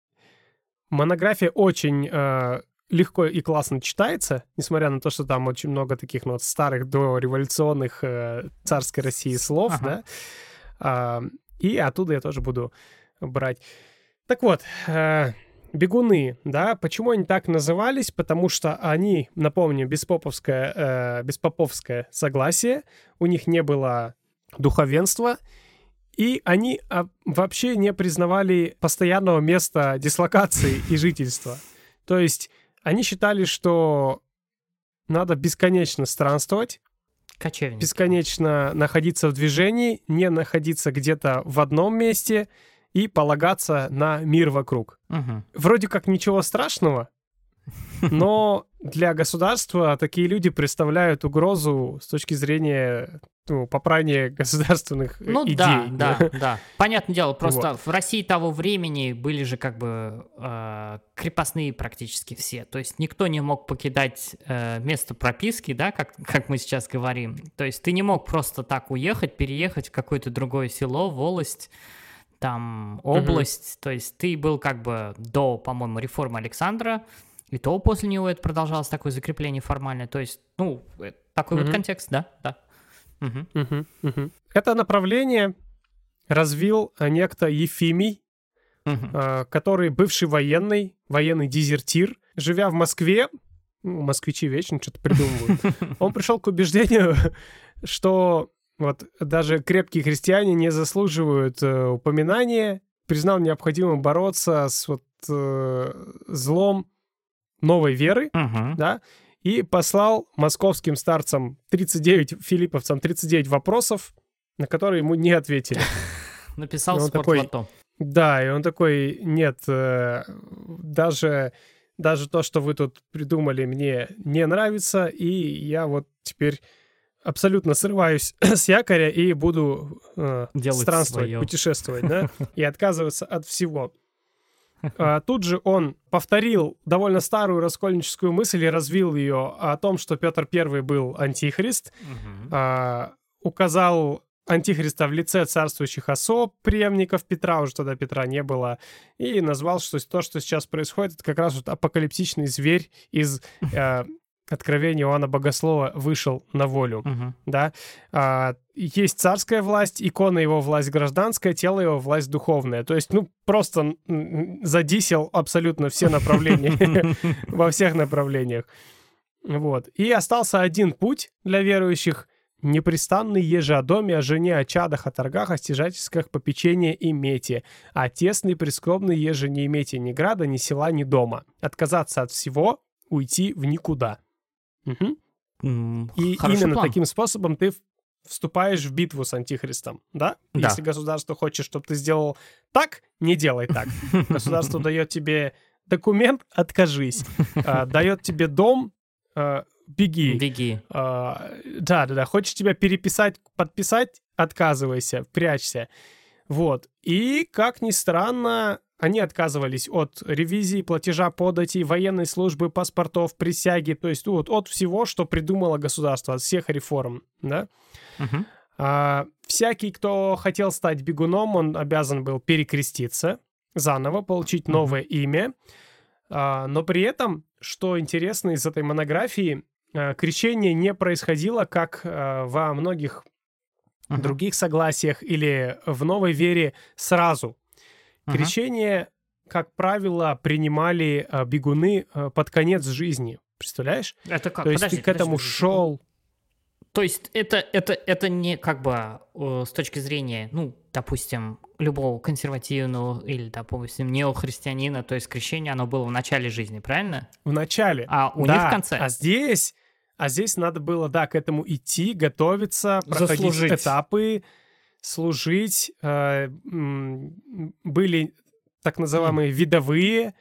Монография очень э, легко и классно читается, несмотря на то, что там очень много таких ну, вот старых дореволюционных э, царской России слов, ага. да. А, и оттуда я тоже буду брать. Так вот, э, бегуны, да, почему они так назывались? Потому что они, напомню, беспоповское, э, беспоповское согласие, у них не было духовенства, и они а, вообще не признавали постоянного места дислокации и жительства. То есть они считали, что надо бесконечно странствовать, Кочевник. бесконечно находиться в движении, не находиться где-то в одном месте и полагаться на мир вокруг. Угу. Вроде как ничего страшного, но для государства такие люди представляют угрозу с точки зрения ну, попрания государственных ну, идей. Да, да, да. Понятное дело, просто вот. в России того времени были же как бы э, крепостные практически все. То есть никто не мог покидать э, место прописки, да, как, как мы сейчас говорим. То есть ты не мог просто так уехать, переехать в какое-то другое село, волость там область, mm-hmm. то есть ты был как бы до, по-моему, реформы Александра, и то после него это продолжалось такое закрепление формальное. То есть, ну, э, такой mm-hmm. вот контекст, да, да. Угу, угу. Это направление развил э, некто Ефимий, угу. который бывший военный, военный дезертир, живя в Москве, ну, москвичи вечно что-то придумывают, он пришел к убеждению, что вот даже крепкие христиане не заслуживают э, упоминания, признал необходимым бороться с вот э, злом новой веры, uh-huh. да, и послал московским старцам 39, филипповцам 39 вопросов, на которые ему не ответили. Написал спортлото. Да, и он такой, нет, э, даже, даже то, что вы тут придумали, мне не нравится, и я вот теперь абсолютно срываюсь с якоря и буду э, странствовать, свое. путешествовать, да, и отказываться от всего. А, тут же он повторил довольно старую раскольническую мысль и развил ее о том, что Петр I был антихрист, а, указал антихриста в лице царствующих особ, преемников Петра, уже тогда Петра не было, и назвал, что то, что сейчас происходит, это как раз вот апокалиптичный зверь из э, откровение Иоанна Богослова вышел на волю, uh-huh. да. А, есть царская власть, икона его власть гражданская, тело его власть духовная. То есть, ну, просто задисел абсолютно все направления, во всех направлениях. Вот. И остался один путь для верующих — непрестанный еже о доме, о жене, о чадах, о торгах, о стяжательских попечения и мете, а тесный прискромный еже не имейте ни града, ни села, ни дома. Отказаться от всего, уйти в никуда. Угу. Mm, И именно план. таким способом ты вступаешь в битву с антихристом, да? да? Если государство хочет, чтобы ты сделал так, не делай так. Государство дает тебе документ, откажись. А, дает тебе дом, а, беги. Беги. А, да, да, да. Хочешь тебя переписать, подписать, отказывайся, прячься. Вот. И, как ни странно, они отказывались от ревизии, платежа подати, военной службы, паспортов, присяги, то есть вот от всего, что придумало государство, от всех реформ, да. Uh-huh. А, всякий, кто хотел стать бегуном, он обязан был перекреститься заново, получить uh-huh. новое имя. А, но при этом, что интересно из этой монографии, а, крещение не происходило, как а, во многих uh-huh. других согласиях или в новой вере сразу. Крещение, как правило, принимали э, бегуны э, под конец жизни. Представляешь? Это как? То есть подожди, ты к этому подожди, шел. То есть это, это, это не как бы э, с точки зрения, ну, допустим, любого консервативного или, допустим, неохристианина, то есть крещение, оно было в начале жизни, правильно? В начале. А у да. них в конце. А здесь, а здесь надо было, да, к этому идти, готовиться, проходить Заслужить. этапы, служить. Э, были так называемые видовые.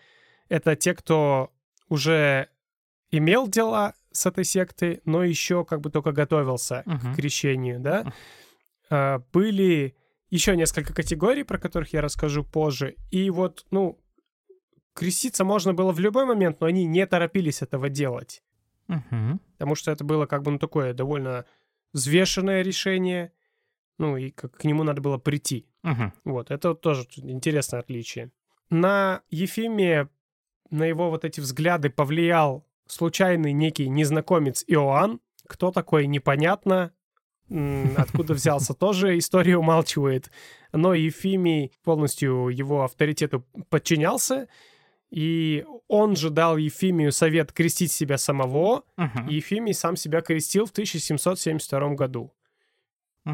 Это те, кто уже имел дела с этой сектой, но еще как бы только готовился uh-huh. к крещению, да. э, были еще несколько категорий, про которых я расскажу позже. И вот, ну, креститься можно было в любой момент, но они не торопились этого делать. Мгм. Потому что это было как бы, ну, такое довольно взвешенное решение. Ну, и как к нему надо было прийти. Мгм. Вот, это вот тоже интересное отличие. На Ефимия, на его вот эти взгляды повлиял случайный некий незнакомец Иоанн. Кто такой, непонятно. Откуда взялся, тоже история умалчивает. Но Ефимий полностью его авторитету подчинялся. И он же дал Ефимию совет крестить себя самого. Мгм. И Ефимий сам себя крестил в 1772 году.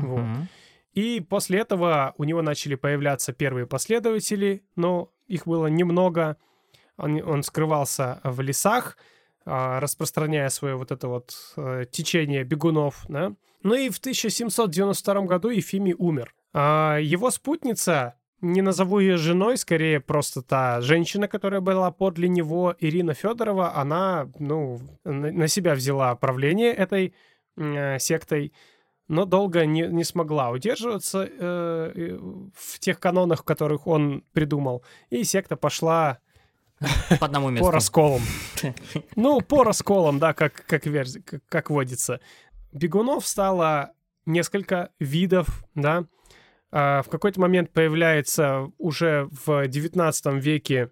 Вот. Мгм. И после этого у него начали появляться первые последователи, но их было немного. Он, он скрывался в лесах, а, распространяя свое вот это вот э, течение бегунов. Да? Ну и в 1792 году Ефимий умер. А его спутница, не назову ее женой, скорее просто та женщина, которая была подле него, Ирина Федорова, она ну, на, на себя взяла правление этой э, сектой но долго не, не смогла удерживаться э, в тех канонах, которых он придумал. И секта пошла По одному месту. по расколам. Ну, по расколам, да, как, как, верзи- как, как водится. Бегунов стало несколько видов, да. А, в какой-то момент появляется уже в 19 веке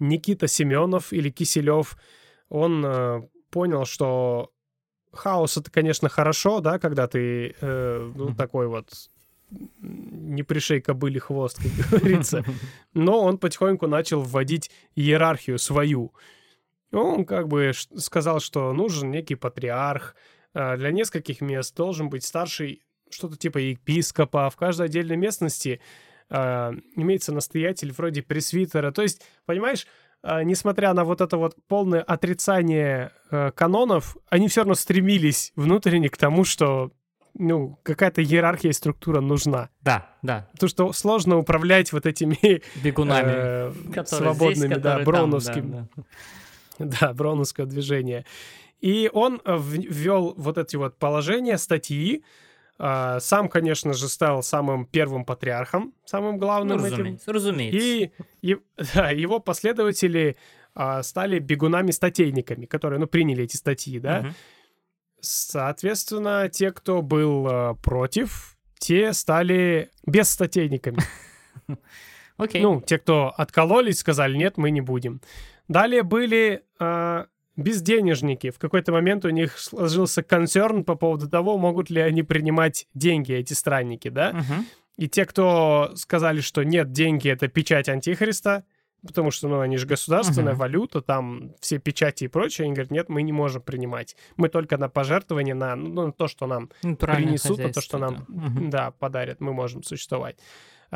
Никита Семенов или Киселев. Он э, понял, что хаос это, конечно, хорошо, да, когда ты э, ну, такой вот не пришей кобыли хвост, как говорится. Но он потихоньку начал вводить иерархию свою. Он как бы сказал, что нужен некий патриарх. а, Для нескольких мест должен быть старший что-то типа епископа. В каждой отдельной местности а, имеется настоятель вроде пресвитера. То есть, понимаешь, несмотря на вот это вот полное отрицание э, канонов, они все равно стремились внутренне к тому, что ну, какая-то иерархия и структура нужна. Да, да. Потому что сложно управлять вот этими Бегунами. э, свободными, здесь, да, которые там, да, да. да, броуновское движение. И он э, ввел вот эти вот положения, статьи. А, Сам, конечно же, стал самым первым патриархом, самым Ну, главным этим. разумеется, разумеется. И, и- да, его последователи а, стали бегунами-статейниками, которые, ну, приняли эти статьи, да. Мгм. Соответственно, те, кто был а, против, те стали бесстатейниками. Окей. Ну, те, кто откололись, сказали, нет, мы не будем. Далее были а, безденежники. В какой-то момент у них сложился концерн по поводу того, могут ли они принимать деньги, эти странники, да? Мгм. И те, кто сказали, что нет, деньги — это печать антихриста, потому что, ну, они же государственная Мгм. валюта, там все печати и прочее, они говорят, нет, мы не можем принимать. Мы только на пожертвование, на ну, на то, что нам принесут, на то, что нам да. Мгм. да, подарят, мы можем существовать.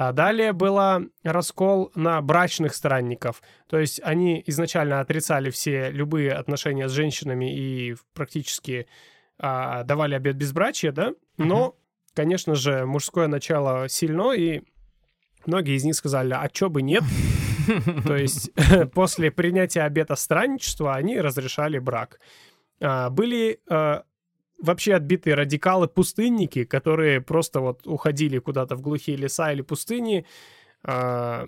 А далее было раскол на брачных странников. То есть они изначально отрицали все любые отношения с женщинами и практически а, давали обет безбрачия, да? Но, конечно же, мужское начало сильно, и многие из них сказали, а чё бы нет? То есть после принятия обета странничества они разрешали брак. А, Были а, вообще отбитые радикалы-пустынники, которые просто вот уходили куда-то в глухие леса или пустыни, а,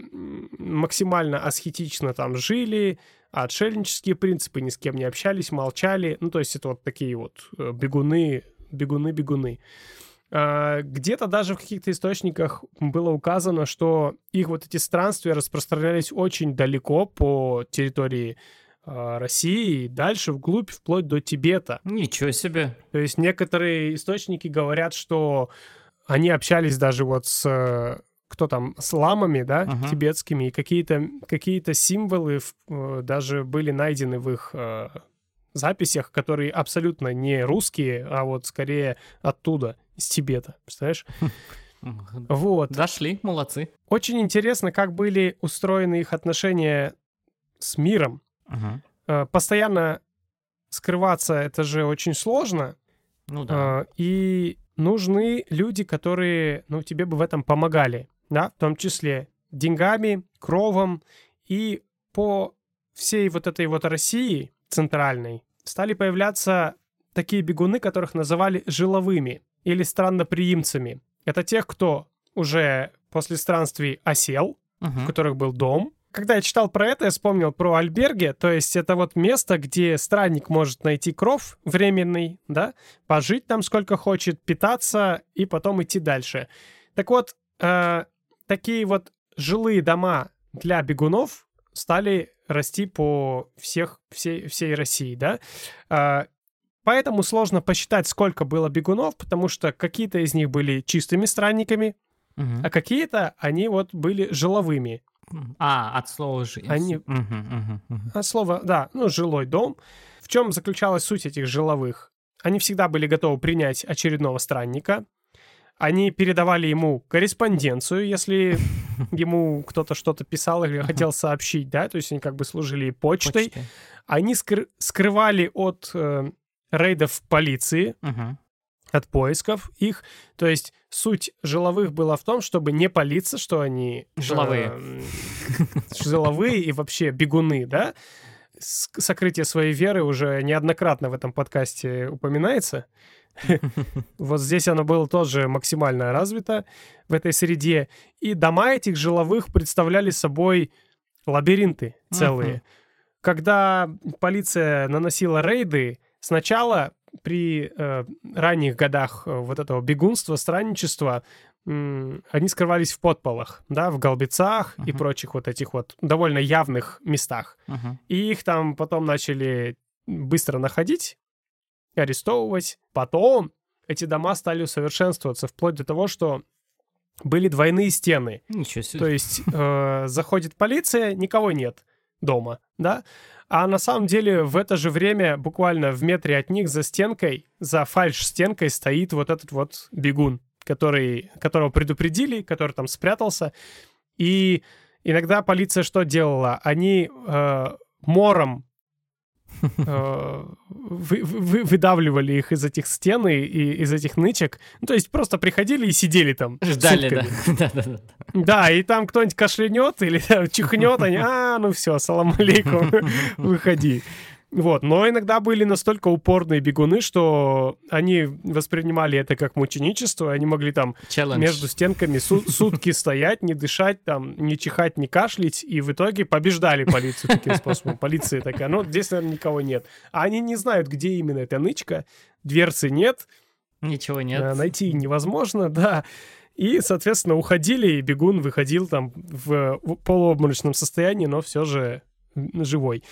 максимально асхетично там жили, отшельнические принципы, ни с кем не общались, молчали. Ну, то есть это вот такие вот э, бегуны, бегуны-бегуны. А, Где-то даже в каких-то источниках было указано, что их вот эти странствия распространялись очень далеко по территории России и дальше вглубь, вплоть до Тибета. Ничего себе. То есть некоторые источники говорят, что они общались даже вот с э, кто там, с ламами, да, Ага. тибетскими, и какие-то какие символы в- э, даже были найдены в их э, записях, которые абсолютно не русские, а вот скорее оттуда, из Тибета, представляешь? Вот. Дошли, молодцы. Очень интересно, как были устроены их отношения с миром. Э, Постоянно скрываться это же очень сложно, Ну да. А, И нужны люди, которые, ну, тебе бы в этом помогали, да, в том числе деньгами, кровом. И по всей вот этой вот России центральной стали появляться такие бегуны, которых называли жиловыми. или странноприимцами. Это тех, кто уже после странствий осел, Мгм. у которых был дом. Когда я читал про это, я вспомнил про альберги, то есть это вот место, где странник может найти кров временный, да, пожить там сколько хочет, питаться и потом идти дальше. Так вот, э, такие вот жилые дома для бегунов стали расти по всех, всей, всей России, да. А, Поэтому сложно посчитать, сколько было бегунов, потому что какие-то из них были чистыми странниками, Мгм. а какие-то они вот были жиловыми. А, от слова жи- Они- Мгм, мгм, мгм. А слово, да, ну, жилой дом. В чем заключалась суть этих жиловых? Они всегда были готовы принять очередного странника. Они передавали ему корреспонденцию, если ему кто-то что-то писал или хотел сообщить, да, то есть они как бы служили почтой. Почтой. Они скры- скрывали от э, рейдов полиции. От поисков их. То есть суть жиловых была в том, чтобы не палиться, что они... Жиловые. эм, жиловые и вообще бегуны, да? Сокрытие своей веры уже неоднократно в этом подкасте упоминается. Вот здесь оно было тоже максимально развито в этой среде. И дома этих жиловых представляли собой лабиринты целые. Когда полиция наносила рейды, сначала при э, ранних годах э, вот этого бегунства, странничества, они скрывались в подполах, да, в голбецах и Мгм. прочих вот этих вот довольно явных местах. Мгм. И их там потом начали быстро находить, арестовывать. Потом эти дома стали усовершенствоваться вплоть до того, что были двойные стены. Ничего себе. То есть э, заходит полиция, никого нет дома, да? А на самом деле в это же время, буквально в метре от них за стенкой, за фальш-стенкой стоит вот этот вот бегун, который, которого предупредили, который там спрятался. И иногда полиция что делала? Они э, мором вы- вы- выдавливали их из этих стен и из этих нычек. Ну, то есть просто приходили и сидели там. Ждали, да. Да, и там кто-нибудь кашлянет или чихнет, они, а, ну все, салам алейкум, выходи. Вот, но иногда были настолько упорные бегуны, что они воспринимали это как мученичество, они могли там Челлендж. между стенками су- сутки стоять, не дышать, там, не чихать, не кашлять, и в итоге побеждали полицию таким способом. Полиция такая, ну, здесь, наверное, никого нет. А они не знают, где именно эта нычка, дверцы нет, Ничего нет. э, найти невозможно, да. И, соответственно, уходили, и бегун выходил там в полуобморочном состоянии, но все же живой.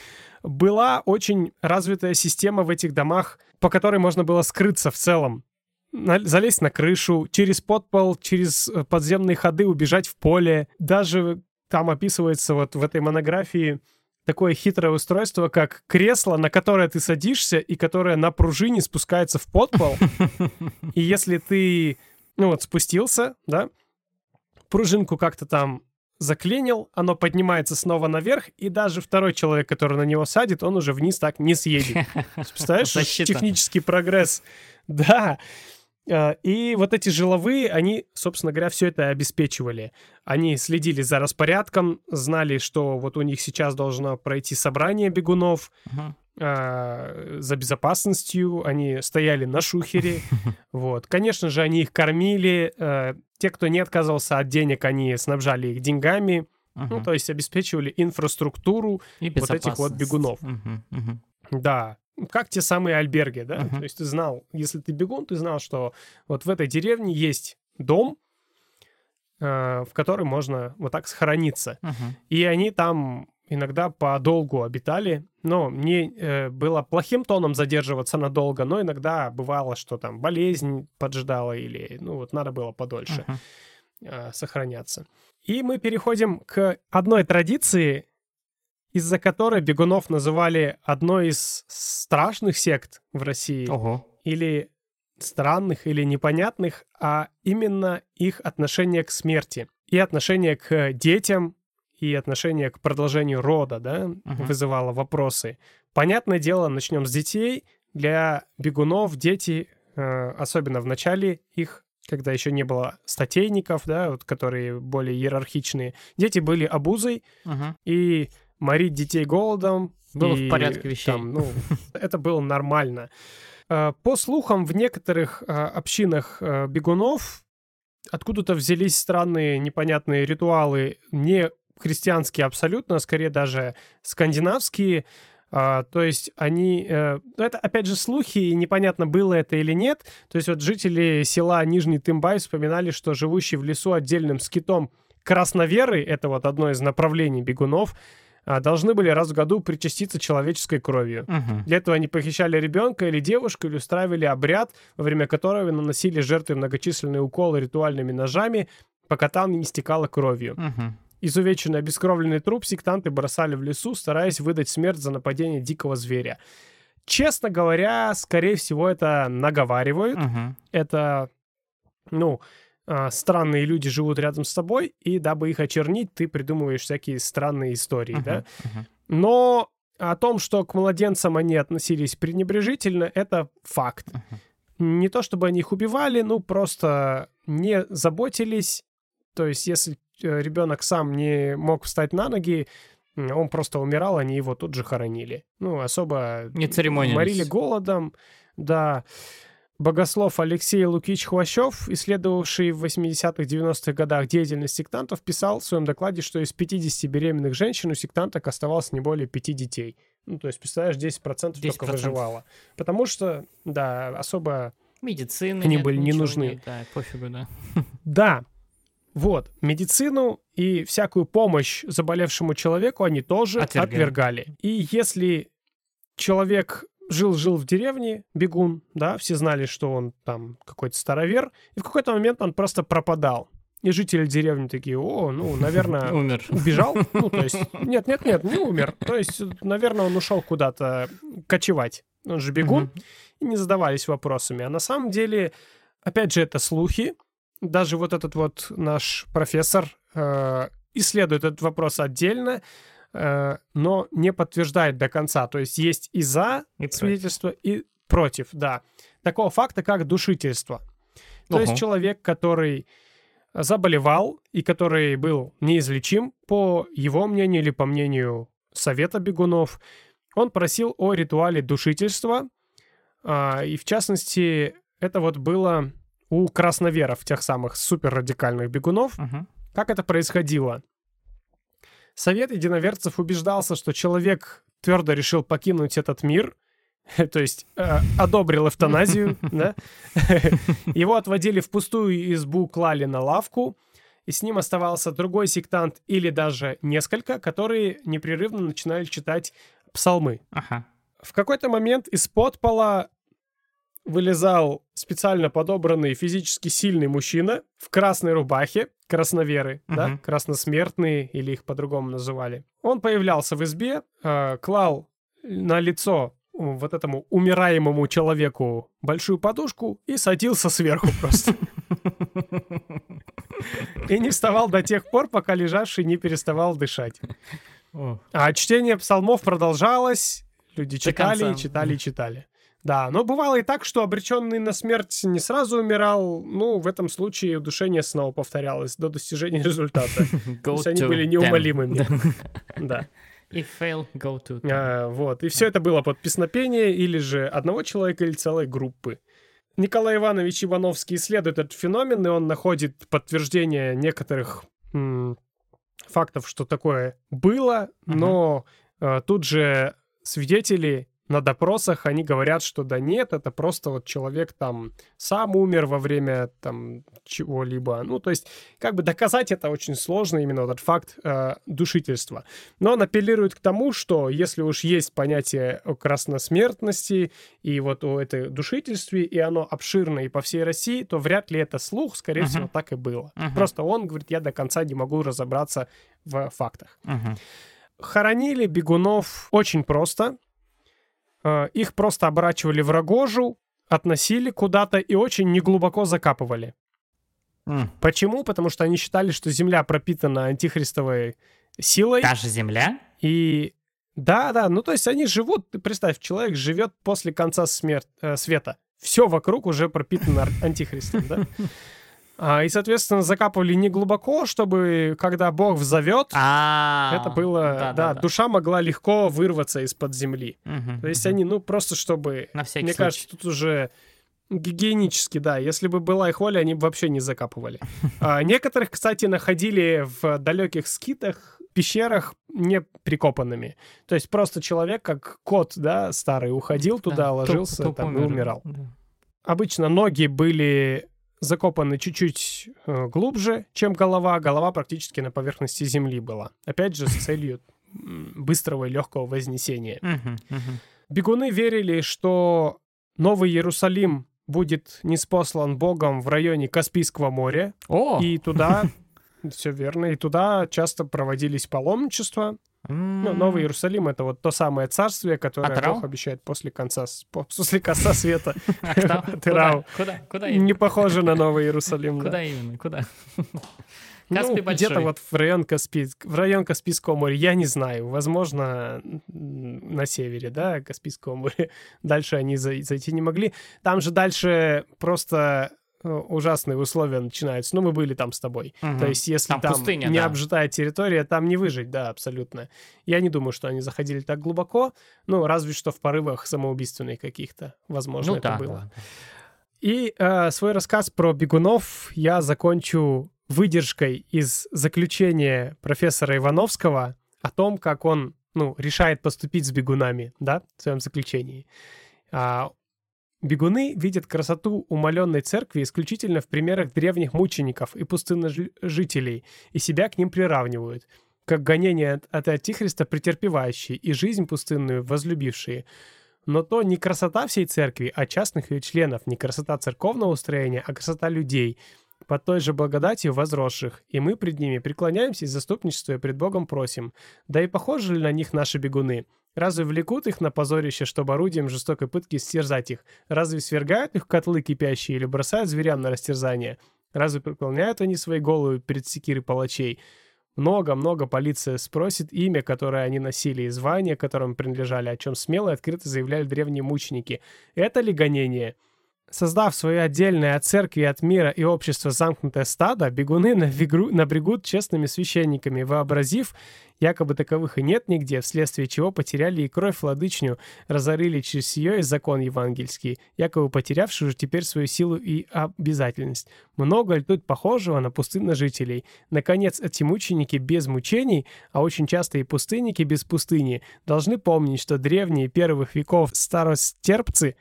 Была очень развитая система в этих домах, по которой можно было скрыться в целом. Залезть на крышу, через подпол, через э, подземные ходы убежать в поле. Даже там описывается вот в этой монографии такое хитрое устройство, как кресло, на которое ты садишься и которое на пружине спускается в подпол. И если ты, ну вот, спустился, да, пружинку как-то там заклинил, оно поднимается снова наверх, и даже второй человек, который на него садит, он уже вниз так не съедет. Представляешь, технический прогресс. Да. А, И вот эти жиловые, они, собственно говоря, все это обеспечивали. Они следили за распорядком, знали, что вот у них сейчас должно пройти собрание бегунов, Мгм. А, за безопасностью, они стояли на шухере, вот. Конечно же, они их кормили, э, те, кто не отказывался от денег, они снабжали их деньгами, ну, Мгм. то есть обеспечивали инфраструктуру, И вот этих вот бегунов. Мгм, мгм. да, как те самые альберги, да, Мгм. то есть ты знал, если ты бегун, ты знал, что вот в этой деревне есть дом, э, в который можно вот так схорониться. Мгм. И они там иногда подолгу обитали. Но не э, было плохим тоном задерживаться надолго, но иногда бывало, что там болезнь поджидала или, ну вот, надо было подольше Мгм. э, сохраняться. И мы переходим к одной традиции, из-за которой бегунов называли одной из страшных сект в России Ого. или странных, или непонятных, а именно их отношение к смерти и отношение к детям и отношение к продолжению рода, да, вызывало вопросы. Понятное дело, начнем с детей. Для бегунов дети, э, особенно в начале их, когда еще не было статейников, да, вот, которые более иерархичные, дети были обузой, Мгм. и морить детей голодом Было и в порядке вещей. там, ну, это было нормально. Э, по слухам, в некоторых э, общинах э, бегунов откуда-то взялись странные непонятные ритуалы, не христианские абсолютно, а скорее даже скандинавские. А, то есть они... Э, это, опять же, слухи, и непонятно, было это или нет. То есть вот жители села Нижний Тымбай вспоминали, что живущий в лесу отдельным скитом красноверы, это вот одно из направлений бегунов, а, должны были раз в году причаститься человеческой кровью. Мгм. Для этого они похищали ребенка или девушку, или устраивали обряд, во время которого наносили жертве многочисленные уколы ритуальными ножами, пока там не стекала кровью. Мгм. Изувеченный обескровленный труп сектанты бросали в лесу, стараясь выдать смерть за нападение дикого зверя. Честно говоря, скорее всего, это наговаривают. Мгм. Это, ну, а, странные люди живут рядом с тобой, и дабы их очернить, ты придумываешь всякие странные истории, Мгм. да? Мгм. Но о том, что к младенцам они относились пренебрежительно, это факт. Не то чтобы они их убивали, ну просто не заботились. То есть, если ребенок сам не мог встать на ноги, он просто умирал, они его тут же хоронили. Ну, особо Не церемонились. морили голодом, да. Богослов Алексей Лукич Хвощев, исследовавший в 80-х, 90-х годах деятельность сектантов, писал в своем докладе, что из 50 беременных женщин у сектанток оставалось не более 5 детей. Ну, то есть, представляешь, 10%, 10%. только выживало. Потому что, да, особо... Медицины Они нет, были не нужны. нет, да, пофигу, да. Да, вот, медицину и всякую помощь заболевшему человеку они тоже Отвергали. отвергали. И если человек жил-жил в деревне, бегун, да, все знали, что он там какой-то старовер, и в какой-то момент он просто пропадал. И жители деревни такие, о, ну, наверное, Умер. убежал. Ну, то есть, нет, нет, нет, не умер. То есть, наверное, он ушел куда-то кочевать. Он же бегун. Мгм. И не задавались вопросами. А на самом деле, опять же, это слухи. Даже вот этот вот наш профессор э, исследует этот вопрос отдельно, э, но не подтверждает до конца. То есть есть и за И против. свидетельство, и против, да. Такого факта, как душительство. То Ого. есть человек, который заболевал и который был неизлечим, по его мнению или по мнению Совета бегунов, он просил о ритуале душительства, а, и в частности, это вот было у красноверов, тех самых суперрадикальных бегунов. Мгм. Как это происходило? Совет единоверцев убеждался, что человек твердо решил покинуть этот мир, то есть э, одобрил эвтаназию, да? Его отводили в пустую избу, клали на лавку, и с ним оставался другой сектант или даже несколько, которые непрерывно начинали читать псалмы. Ага. В какой-то момент из-под пола вылезал специально подобранный физически сильный мужчина в красной рубахе, красноверы, да, Мгм. красносмертные, или их по-другому называли. Он появлялся в избе, э, клал на лицо у, вот этому умираемому человеку большую подушку и садился сверху просто. И не вставал до тех пор, пока лежавший не переставал дышать. А чтение псалмов продолжалось. Люди читали, читали, читали. Да, но бывало и так, что обреченный на смерть не сразу умирал. Ну, в этом случае удушение снова повторялось до достижения результата. То есть они были неумолимыми. Да. If fail, go to. А, Вот. И все это было под песнопение или же одного человека, или целой группы. Николай Иванович Ивановский исследует этот феномен, и он находит подтверждение некоторых м, фактов, что такое было, но э, тут же свидетели на допросах, они говорят, что да нет, это просто вот человек там сам умер во время там чего-либо. Ну, то есть, как бы доказать это очень сложно, именно этот факт э, душительства. Но он апеллирует к тому, что если уж есть понятие о красносмертности и вот о этой душительстве, и оно обширно и по всей России, то вряд ли это слух, скорее Мгм. всего, так и было. Мгм. Просто он говорит, я до конца не могу разобраться в фактах. Мгм. Хоронили бегунов очень просто. Э, Их просто оборачивали в рогожу, относили куда-то и очень неглубоко закапывали. М. Почему? Потому что они считали, что земля пропитана антихристовой силой. Та же земля? И да, да, ну то есть они живут, ты представь, человек живет после конца смер- э, света. Все вокруг уже пропитано антихристом, да? А, и, соответственно, закапывали не глубоко, чтобы, когда Бог взовет, А, это было, да, душа могла легко вырваться из-под земли. То есть они, ну, просто чтобы... На всякий Мне кажется, тут уже гигиенически, да. Если бы была их воля, они бы вообще не закапывали. А, некоторых, кстати, находили в далеких скитах, пещерах не прикопанными. То есть просто человек, как кот, да, старый, уходил туда, Да, ложился там и умирал. Обычно ноги были закопаны чуть-чуть э, глубже, чем голова. Голова практически на поверхности земли была. Опять же, с целью быстрого и легкого вознесения. Бегуны верили, что Новый Иерусалим будет неспослан Богом в районе Каспийского моря, О! и туда, все верно, и туда часто проводились паломничества. Ну, Новый Иерусалим — это вот то самое царствие, которое Атырау? Бог обещает после конца, после конца света. А куда? Куда? Не похоже на Новый Иерусалим, да. Куда именно? Куда? Ну, Каспий где-то большой. вот в район, Каспий, в район Каспийского моря, я не знаю, возможно, на севере, да, Каспийского моря. Дальше они зай- зайти не могли. Там же дальше просто ужасные условия начинаются. Ну, мы были там с тобой. Мгм. То есть, если Там там, пустыня, не да. обжитая территория, там не выжить, да, абсолютно. Я не думаю, что они заходили так глубоко, ну, разве что в порывах самоубийственных каких-то, возможно, Ну это да, было. да. И э, свой рассказ про бегунов я закончу выдержкой из заключения профессора Ивановского о том, как он ну, решает поступить с бегунами, да, в своем заключении. А, бегуны видят красоту умаленной церкви исключительно в примерах древних мучеников и пустынножителей, и себя к ним приравнивают, как гонение от, Антихриста претерпевающие и жизнь пустынную возлюбившие. Но то не красота всей церкви, а частных ее членов, не красота церковного устроения, а красота людей, под той же благодатью возросших, и мы пред ними преклоняемся и заступничествуя пред Богом просим. Да и похожи ли на них наши бегуны? Разве влекут их на позорище, чтобы орудием жестокой пытки стерзать их? Разве свергают их в котлы кипящие или бросают зверям на растерзание? Разве преклоняют они свои головы перед секирой палачей? Много-много полиция спросит имя, которое они носили, и звание, которым принадлежали, о чем смело и открыто заявляли древние мученики. Это ли гонение? Создав свое отдельное от церкви, от мира и общества замкнутое стадо, бегуны навигру- набрегут честными священниками, вообразив, якобы таковых и нет нигде, вследствие чего потеряли и кровь владычню, разорили через ее и закон евангельский, якобы потерявший уже теперь свою силу и обязательность. Много ли тут похожего на пустынножителей? Наконец, эти мученики без мучений, а очень часто и пустынники без пустыни, должны помнить, что древние первых веков старостерпцы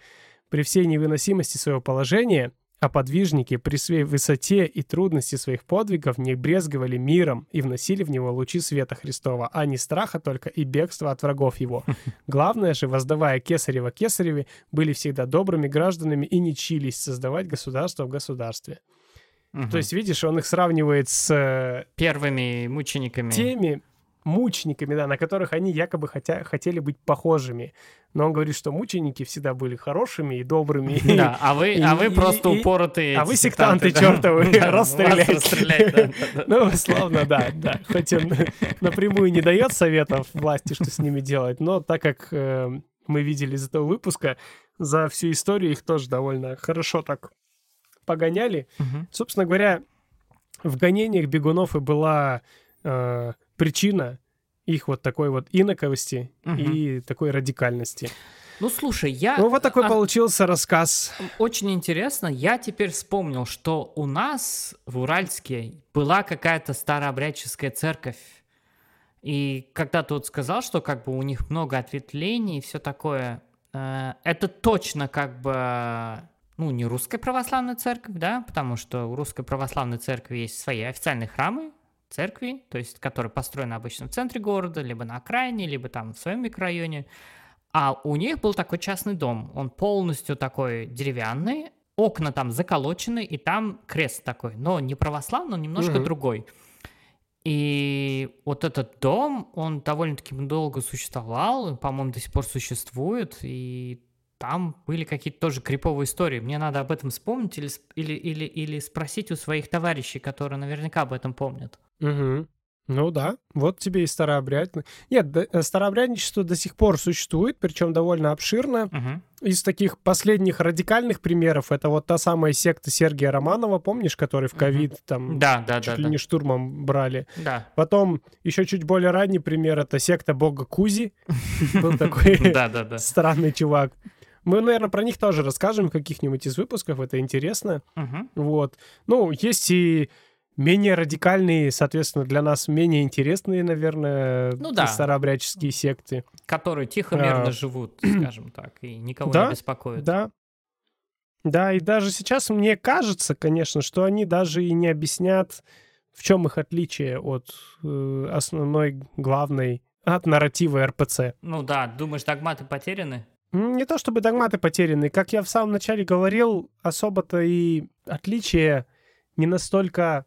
при всей невыносимости своего положения, а подвижники при своей высоте и трудности своих подвигов не брезговали миром и вносили в него лучи света Христова, а не страха только и бегства от врагов его. Главное же, воздавая кесарева кесареве, были всегда добрыми гражданами и не чились создавать государство в государстве. Мгм. То есть, видишь, он их сравнивает с э, Первыми мучениками. теми мучениками, да, на которых они якобы хотя, хотели быть похожими. Но он говорит, что мученики всегда были хорошими и добрыми. Да, а вы, И- а вы и- просто и- упоротые а вы сектанты да. чертовы, Да, расстрелять, да. Ну, славно, да, да. Хоть он напрямую не дает советов власти, что с ними делать, но так как э, мы видели из этого выпуска, за всю историю их тоже довольно хорошо так погоняли. Мгм. Собственно говоря, в гонениях бегунов и была э, причина их вот такой вот инаковости Мгм. и такой радикальности. Ну, слушай, я... Ну, вот такой а, получился рассказ. Очень интересно, я теперь вспомнил, что у нас в Уральске была какая-то старообрядческая церковь. И когда ты вот сказал, что как бы у них много ответвлений и все такое, э, это точно как бы, ну, не русская православная церковь, да, потому что у русской православной церкви есть свои официальные храмы, церкви, то есть которые построены обычно в центре города, либо на окраине, либо там в своем микрорайоне. А у них был такой частный дом. Он полностью такой деревянный, окна там заколочены, и там крест такой. Но не православный, но немножко Мгм. другой. И вот этот дом, он довольно-таки долго существовал, по-моему, до сих пор существует, и там были какие-то тоже криповые истории. Мне надо об этом вспомнить или, или, или, или спросить у своих товарищей, которые наверняка об этом помнят. Мгм. Ну да, вот тебе и старообрядно. Нет, э, старообрядничество до сих пор существует, причем довольно обширно. Мгм. Из таких последних радикальных примеров это вот та самая секта Сергия Романова, помнишь, который в ковид там Да, да, чуть да, ли да. не штурмом брали. Да. Потом еще чуть более ранний пример это секта бога Кузи. Был такой странный чувак. Мы, наверное, про них тоже расскажем в каких-нибудь из выпусков, это интересно. Вот. Ну, есть и менее радикальные, соответственно, для нас менее интересные, наверное, Ну да. старообрядческие секты. Которые тихо, А. мирно живут, скажем так, и никого Да, не беспокоят. Да. Да, и даже сейчас мне кажется, конечно, что они даже и не объяснят, в чем их отличие от э, основной, главной, от нарратива РПЦ. Ну да, думаешь, догматы потеряны? Не то чтобы догматы потеряны. Как я в самом начале говорил, особо-то и отличия не настолько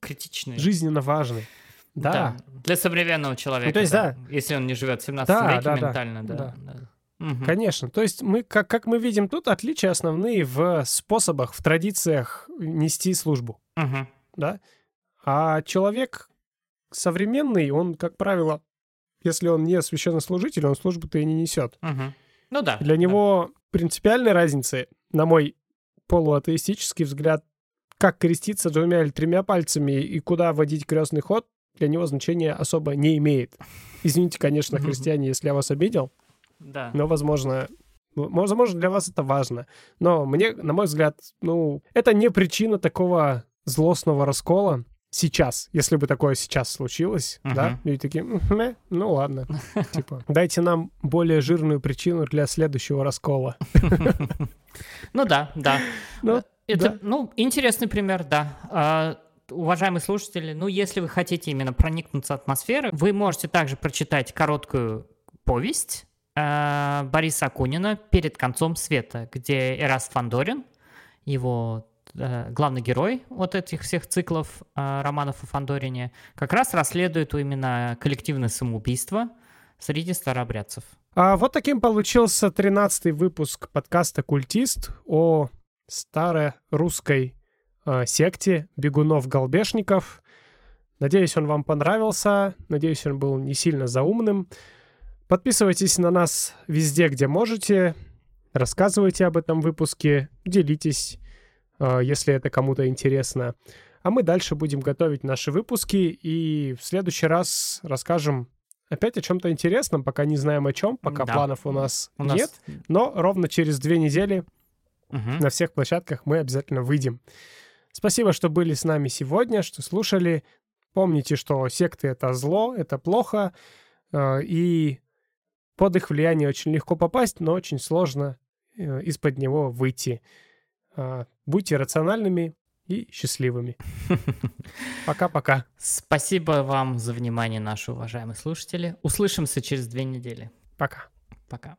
Критичные. жизненно важны. Да. Для современного человека. Ну, то есть, да. Если он не живет в 17 Да, веке да, да, ментально, да. да. да. Мгм. Конечно. То есть мы, как, как мы видим тут, отличия основные в способах, в традициях нести службу. Мгм. да? А человек современный, он, как правило, если он не священнослужитель, он службу-то и не несет. Мгм. Ну да. Для да. него принципиальной разницы, на мой полуатеистический взгляд, как креститься двумя или тремя пальцами и куда водить крестный ход, для него значения особо не имеет. Извините, конечно, христиане, если я вас обидел, Да. но, возможно, возможно, для вас это важно. Но мне, на мой взгляд, ну, это не причина такого злостного раскола сейчас, если бы такое сейчас случилось, Мгм. да, и такие, «Мгм, э, ну ладно, типа, дайте нам более жирную причину для следующего раскола. Ну да, да. Это, да. ну, интересный пример, да. А, уважаемые слушатели, ну, если вы хотите именно проникнуться атмосферой, вы можете также прочитать короткую повесть а, Бориса Акунина «Перед концом света», где Эраст Фандорин, его э, главный герой вот этих всех циклов а, романов о Фандорине, как раз расследует именно коллективное самоубийство среди старообрядцев. А вот таким получился 13-й выпуск подкаста «Культист» о старой русской э, секте бегунов-голбешников. Надеюсь, он вам понравился. Надеюсь, он был не сильно заумным. Подписывайтесь на нас везде, где можете. Рассказывайте об этом выпуске. Делитесь, э, если это кому-то интересно. А мы дальше будем готовить наши выпуски. И в следующий раз расскажем опять о чем-то интересном. Пока не знаем о чем. Пока Да. планов у нас У нас... нет. Но ровно через две недели На всех площадках мы обязательно выйдем. Спасибо, что были с нами сегодня, что слушали. Помните, что секты — это зло, это плохо, э, и под их влияние очень легко попасть, но очень сложно э, из-под него выйти. А, Будьте рациональными и счастливыми. Пока-пока. Спасибо вам за внимание, наши уважаемые слушатели. Услышимся через две недели. Пока. Пока.